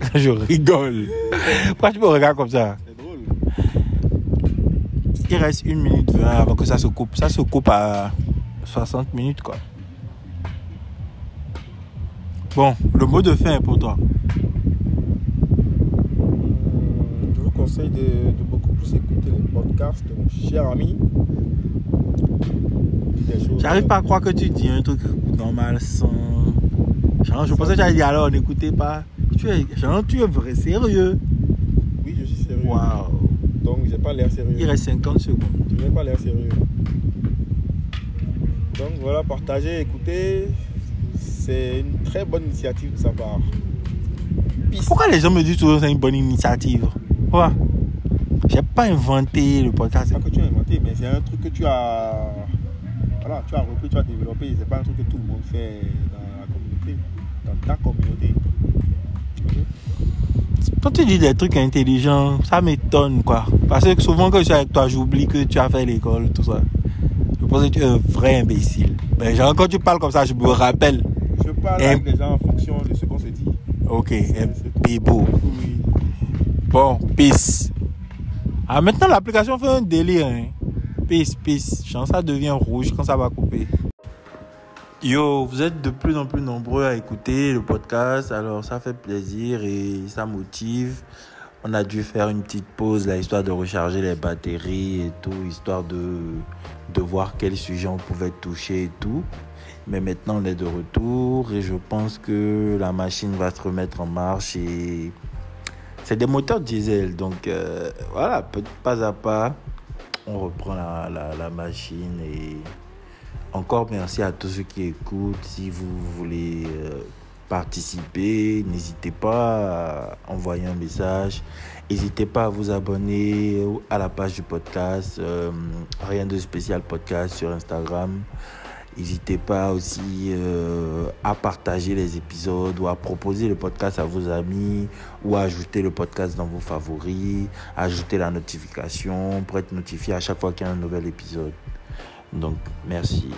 [SPEAKER 1] Je rigole. Pourquoi tu me regardes comme ça?
[SPEAKER 2] C'est drôle.
[SPEAKER 1] Il reste une minute 20 avant que ça se coupe. Ça se coupe à 60 minutes, quoi. Bon, le mot de fin pour toi.
[SPEAKER 2] Je vous conseille de, de beaucoup plus écouter les podcasts de mon cher ami.
[SPEAKER 1] J'arrive pas à croire que tu dis un truc normal sans. Je pensais que tu allais dire alors n'écoutez pas. Tu es, genre, tu es vrai sérieux?
[SPEAKER 2] Oui, je suis sérieux.
[SPEAKER 1] Waouh.
[SPEAKER 2] Donc, j'ai pas l'air sérieux.
[SPEAKER 1] Il reste 50 secondes.
[SPEAKER 2] Je n'ai pas l'air sérieux. Donc voilà, partager, écouter, c'est une très bonne initiative de sa part. Peace.
[SPEAKER 1] Pourquoi les gens me disent toujours que c'est une bonne initiative? Quoi J'ai pas inventé le podcast.
[SPEAKER 2] C'est pas que tu as inventé, mais c'est un truc que tu as, voilà, tu as repris, tu as développé. C'est pas un truc que tout le monde fait dans la communauté, dans ta communauté.
[SPEAKER 1] Quand tu dis des trucs intelligents, ça m'étonne quoi. Parce que souvent quand je suis avec toi, j'oublie que tu as fait l'école, tout ça. Je pense que tu es un vrai imbécile. Mais genre quand tu parles comme ça, je me rappelle.
[SPEAKER 2] Je parle
[SPEAKER 1] Et-
[SPEAKER 2] avec les gens en fonction de ce qu'on se dit.
[SPEAKER 1] Ok,
[SPEAKER 2] C'est-
[SPEAKER 1] beau.
[SPEAKER 2] Oui.
[SPEAKER 1] Bon, peace. Ah, maintenant l'application fait un délire. Hein. Peace, peace. Genre, ça devient rouge quand ça va couper. Yo, vous êtes de plus en plus nombreux à écouter le podcast, alors ça fait plaisir et ça motive. On a dû faire une petite pause là, histoire de recharger les batteries et tout, histoire de, de voir quel sujet on pouvait toucher et tout. Mais maintenant, on est de retour et je pense que la machine va se remettre en marche et c'est des moteurs diesel. Donc euh, voilà, pas à pas, on reprend la, machine et encore merci à tous ceux qui écoutent. Si vous voulez euh, participer, n'hésitez pas à envoyer un message. N'hésitez pas à vous abonner à la page du podcast. Euh, rien de spécial podcast sur Instagram. N'hésitez pas aussi euh, à partager les épisodes ou à proposer le podcast à vos amis ou à ajouter le podcast dans vos favoris, ajouter la notification pour être notifié à chaque fois qu'il y a un nouvel épisode. Donc, merci.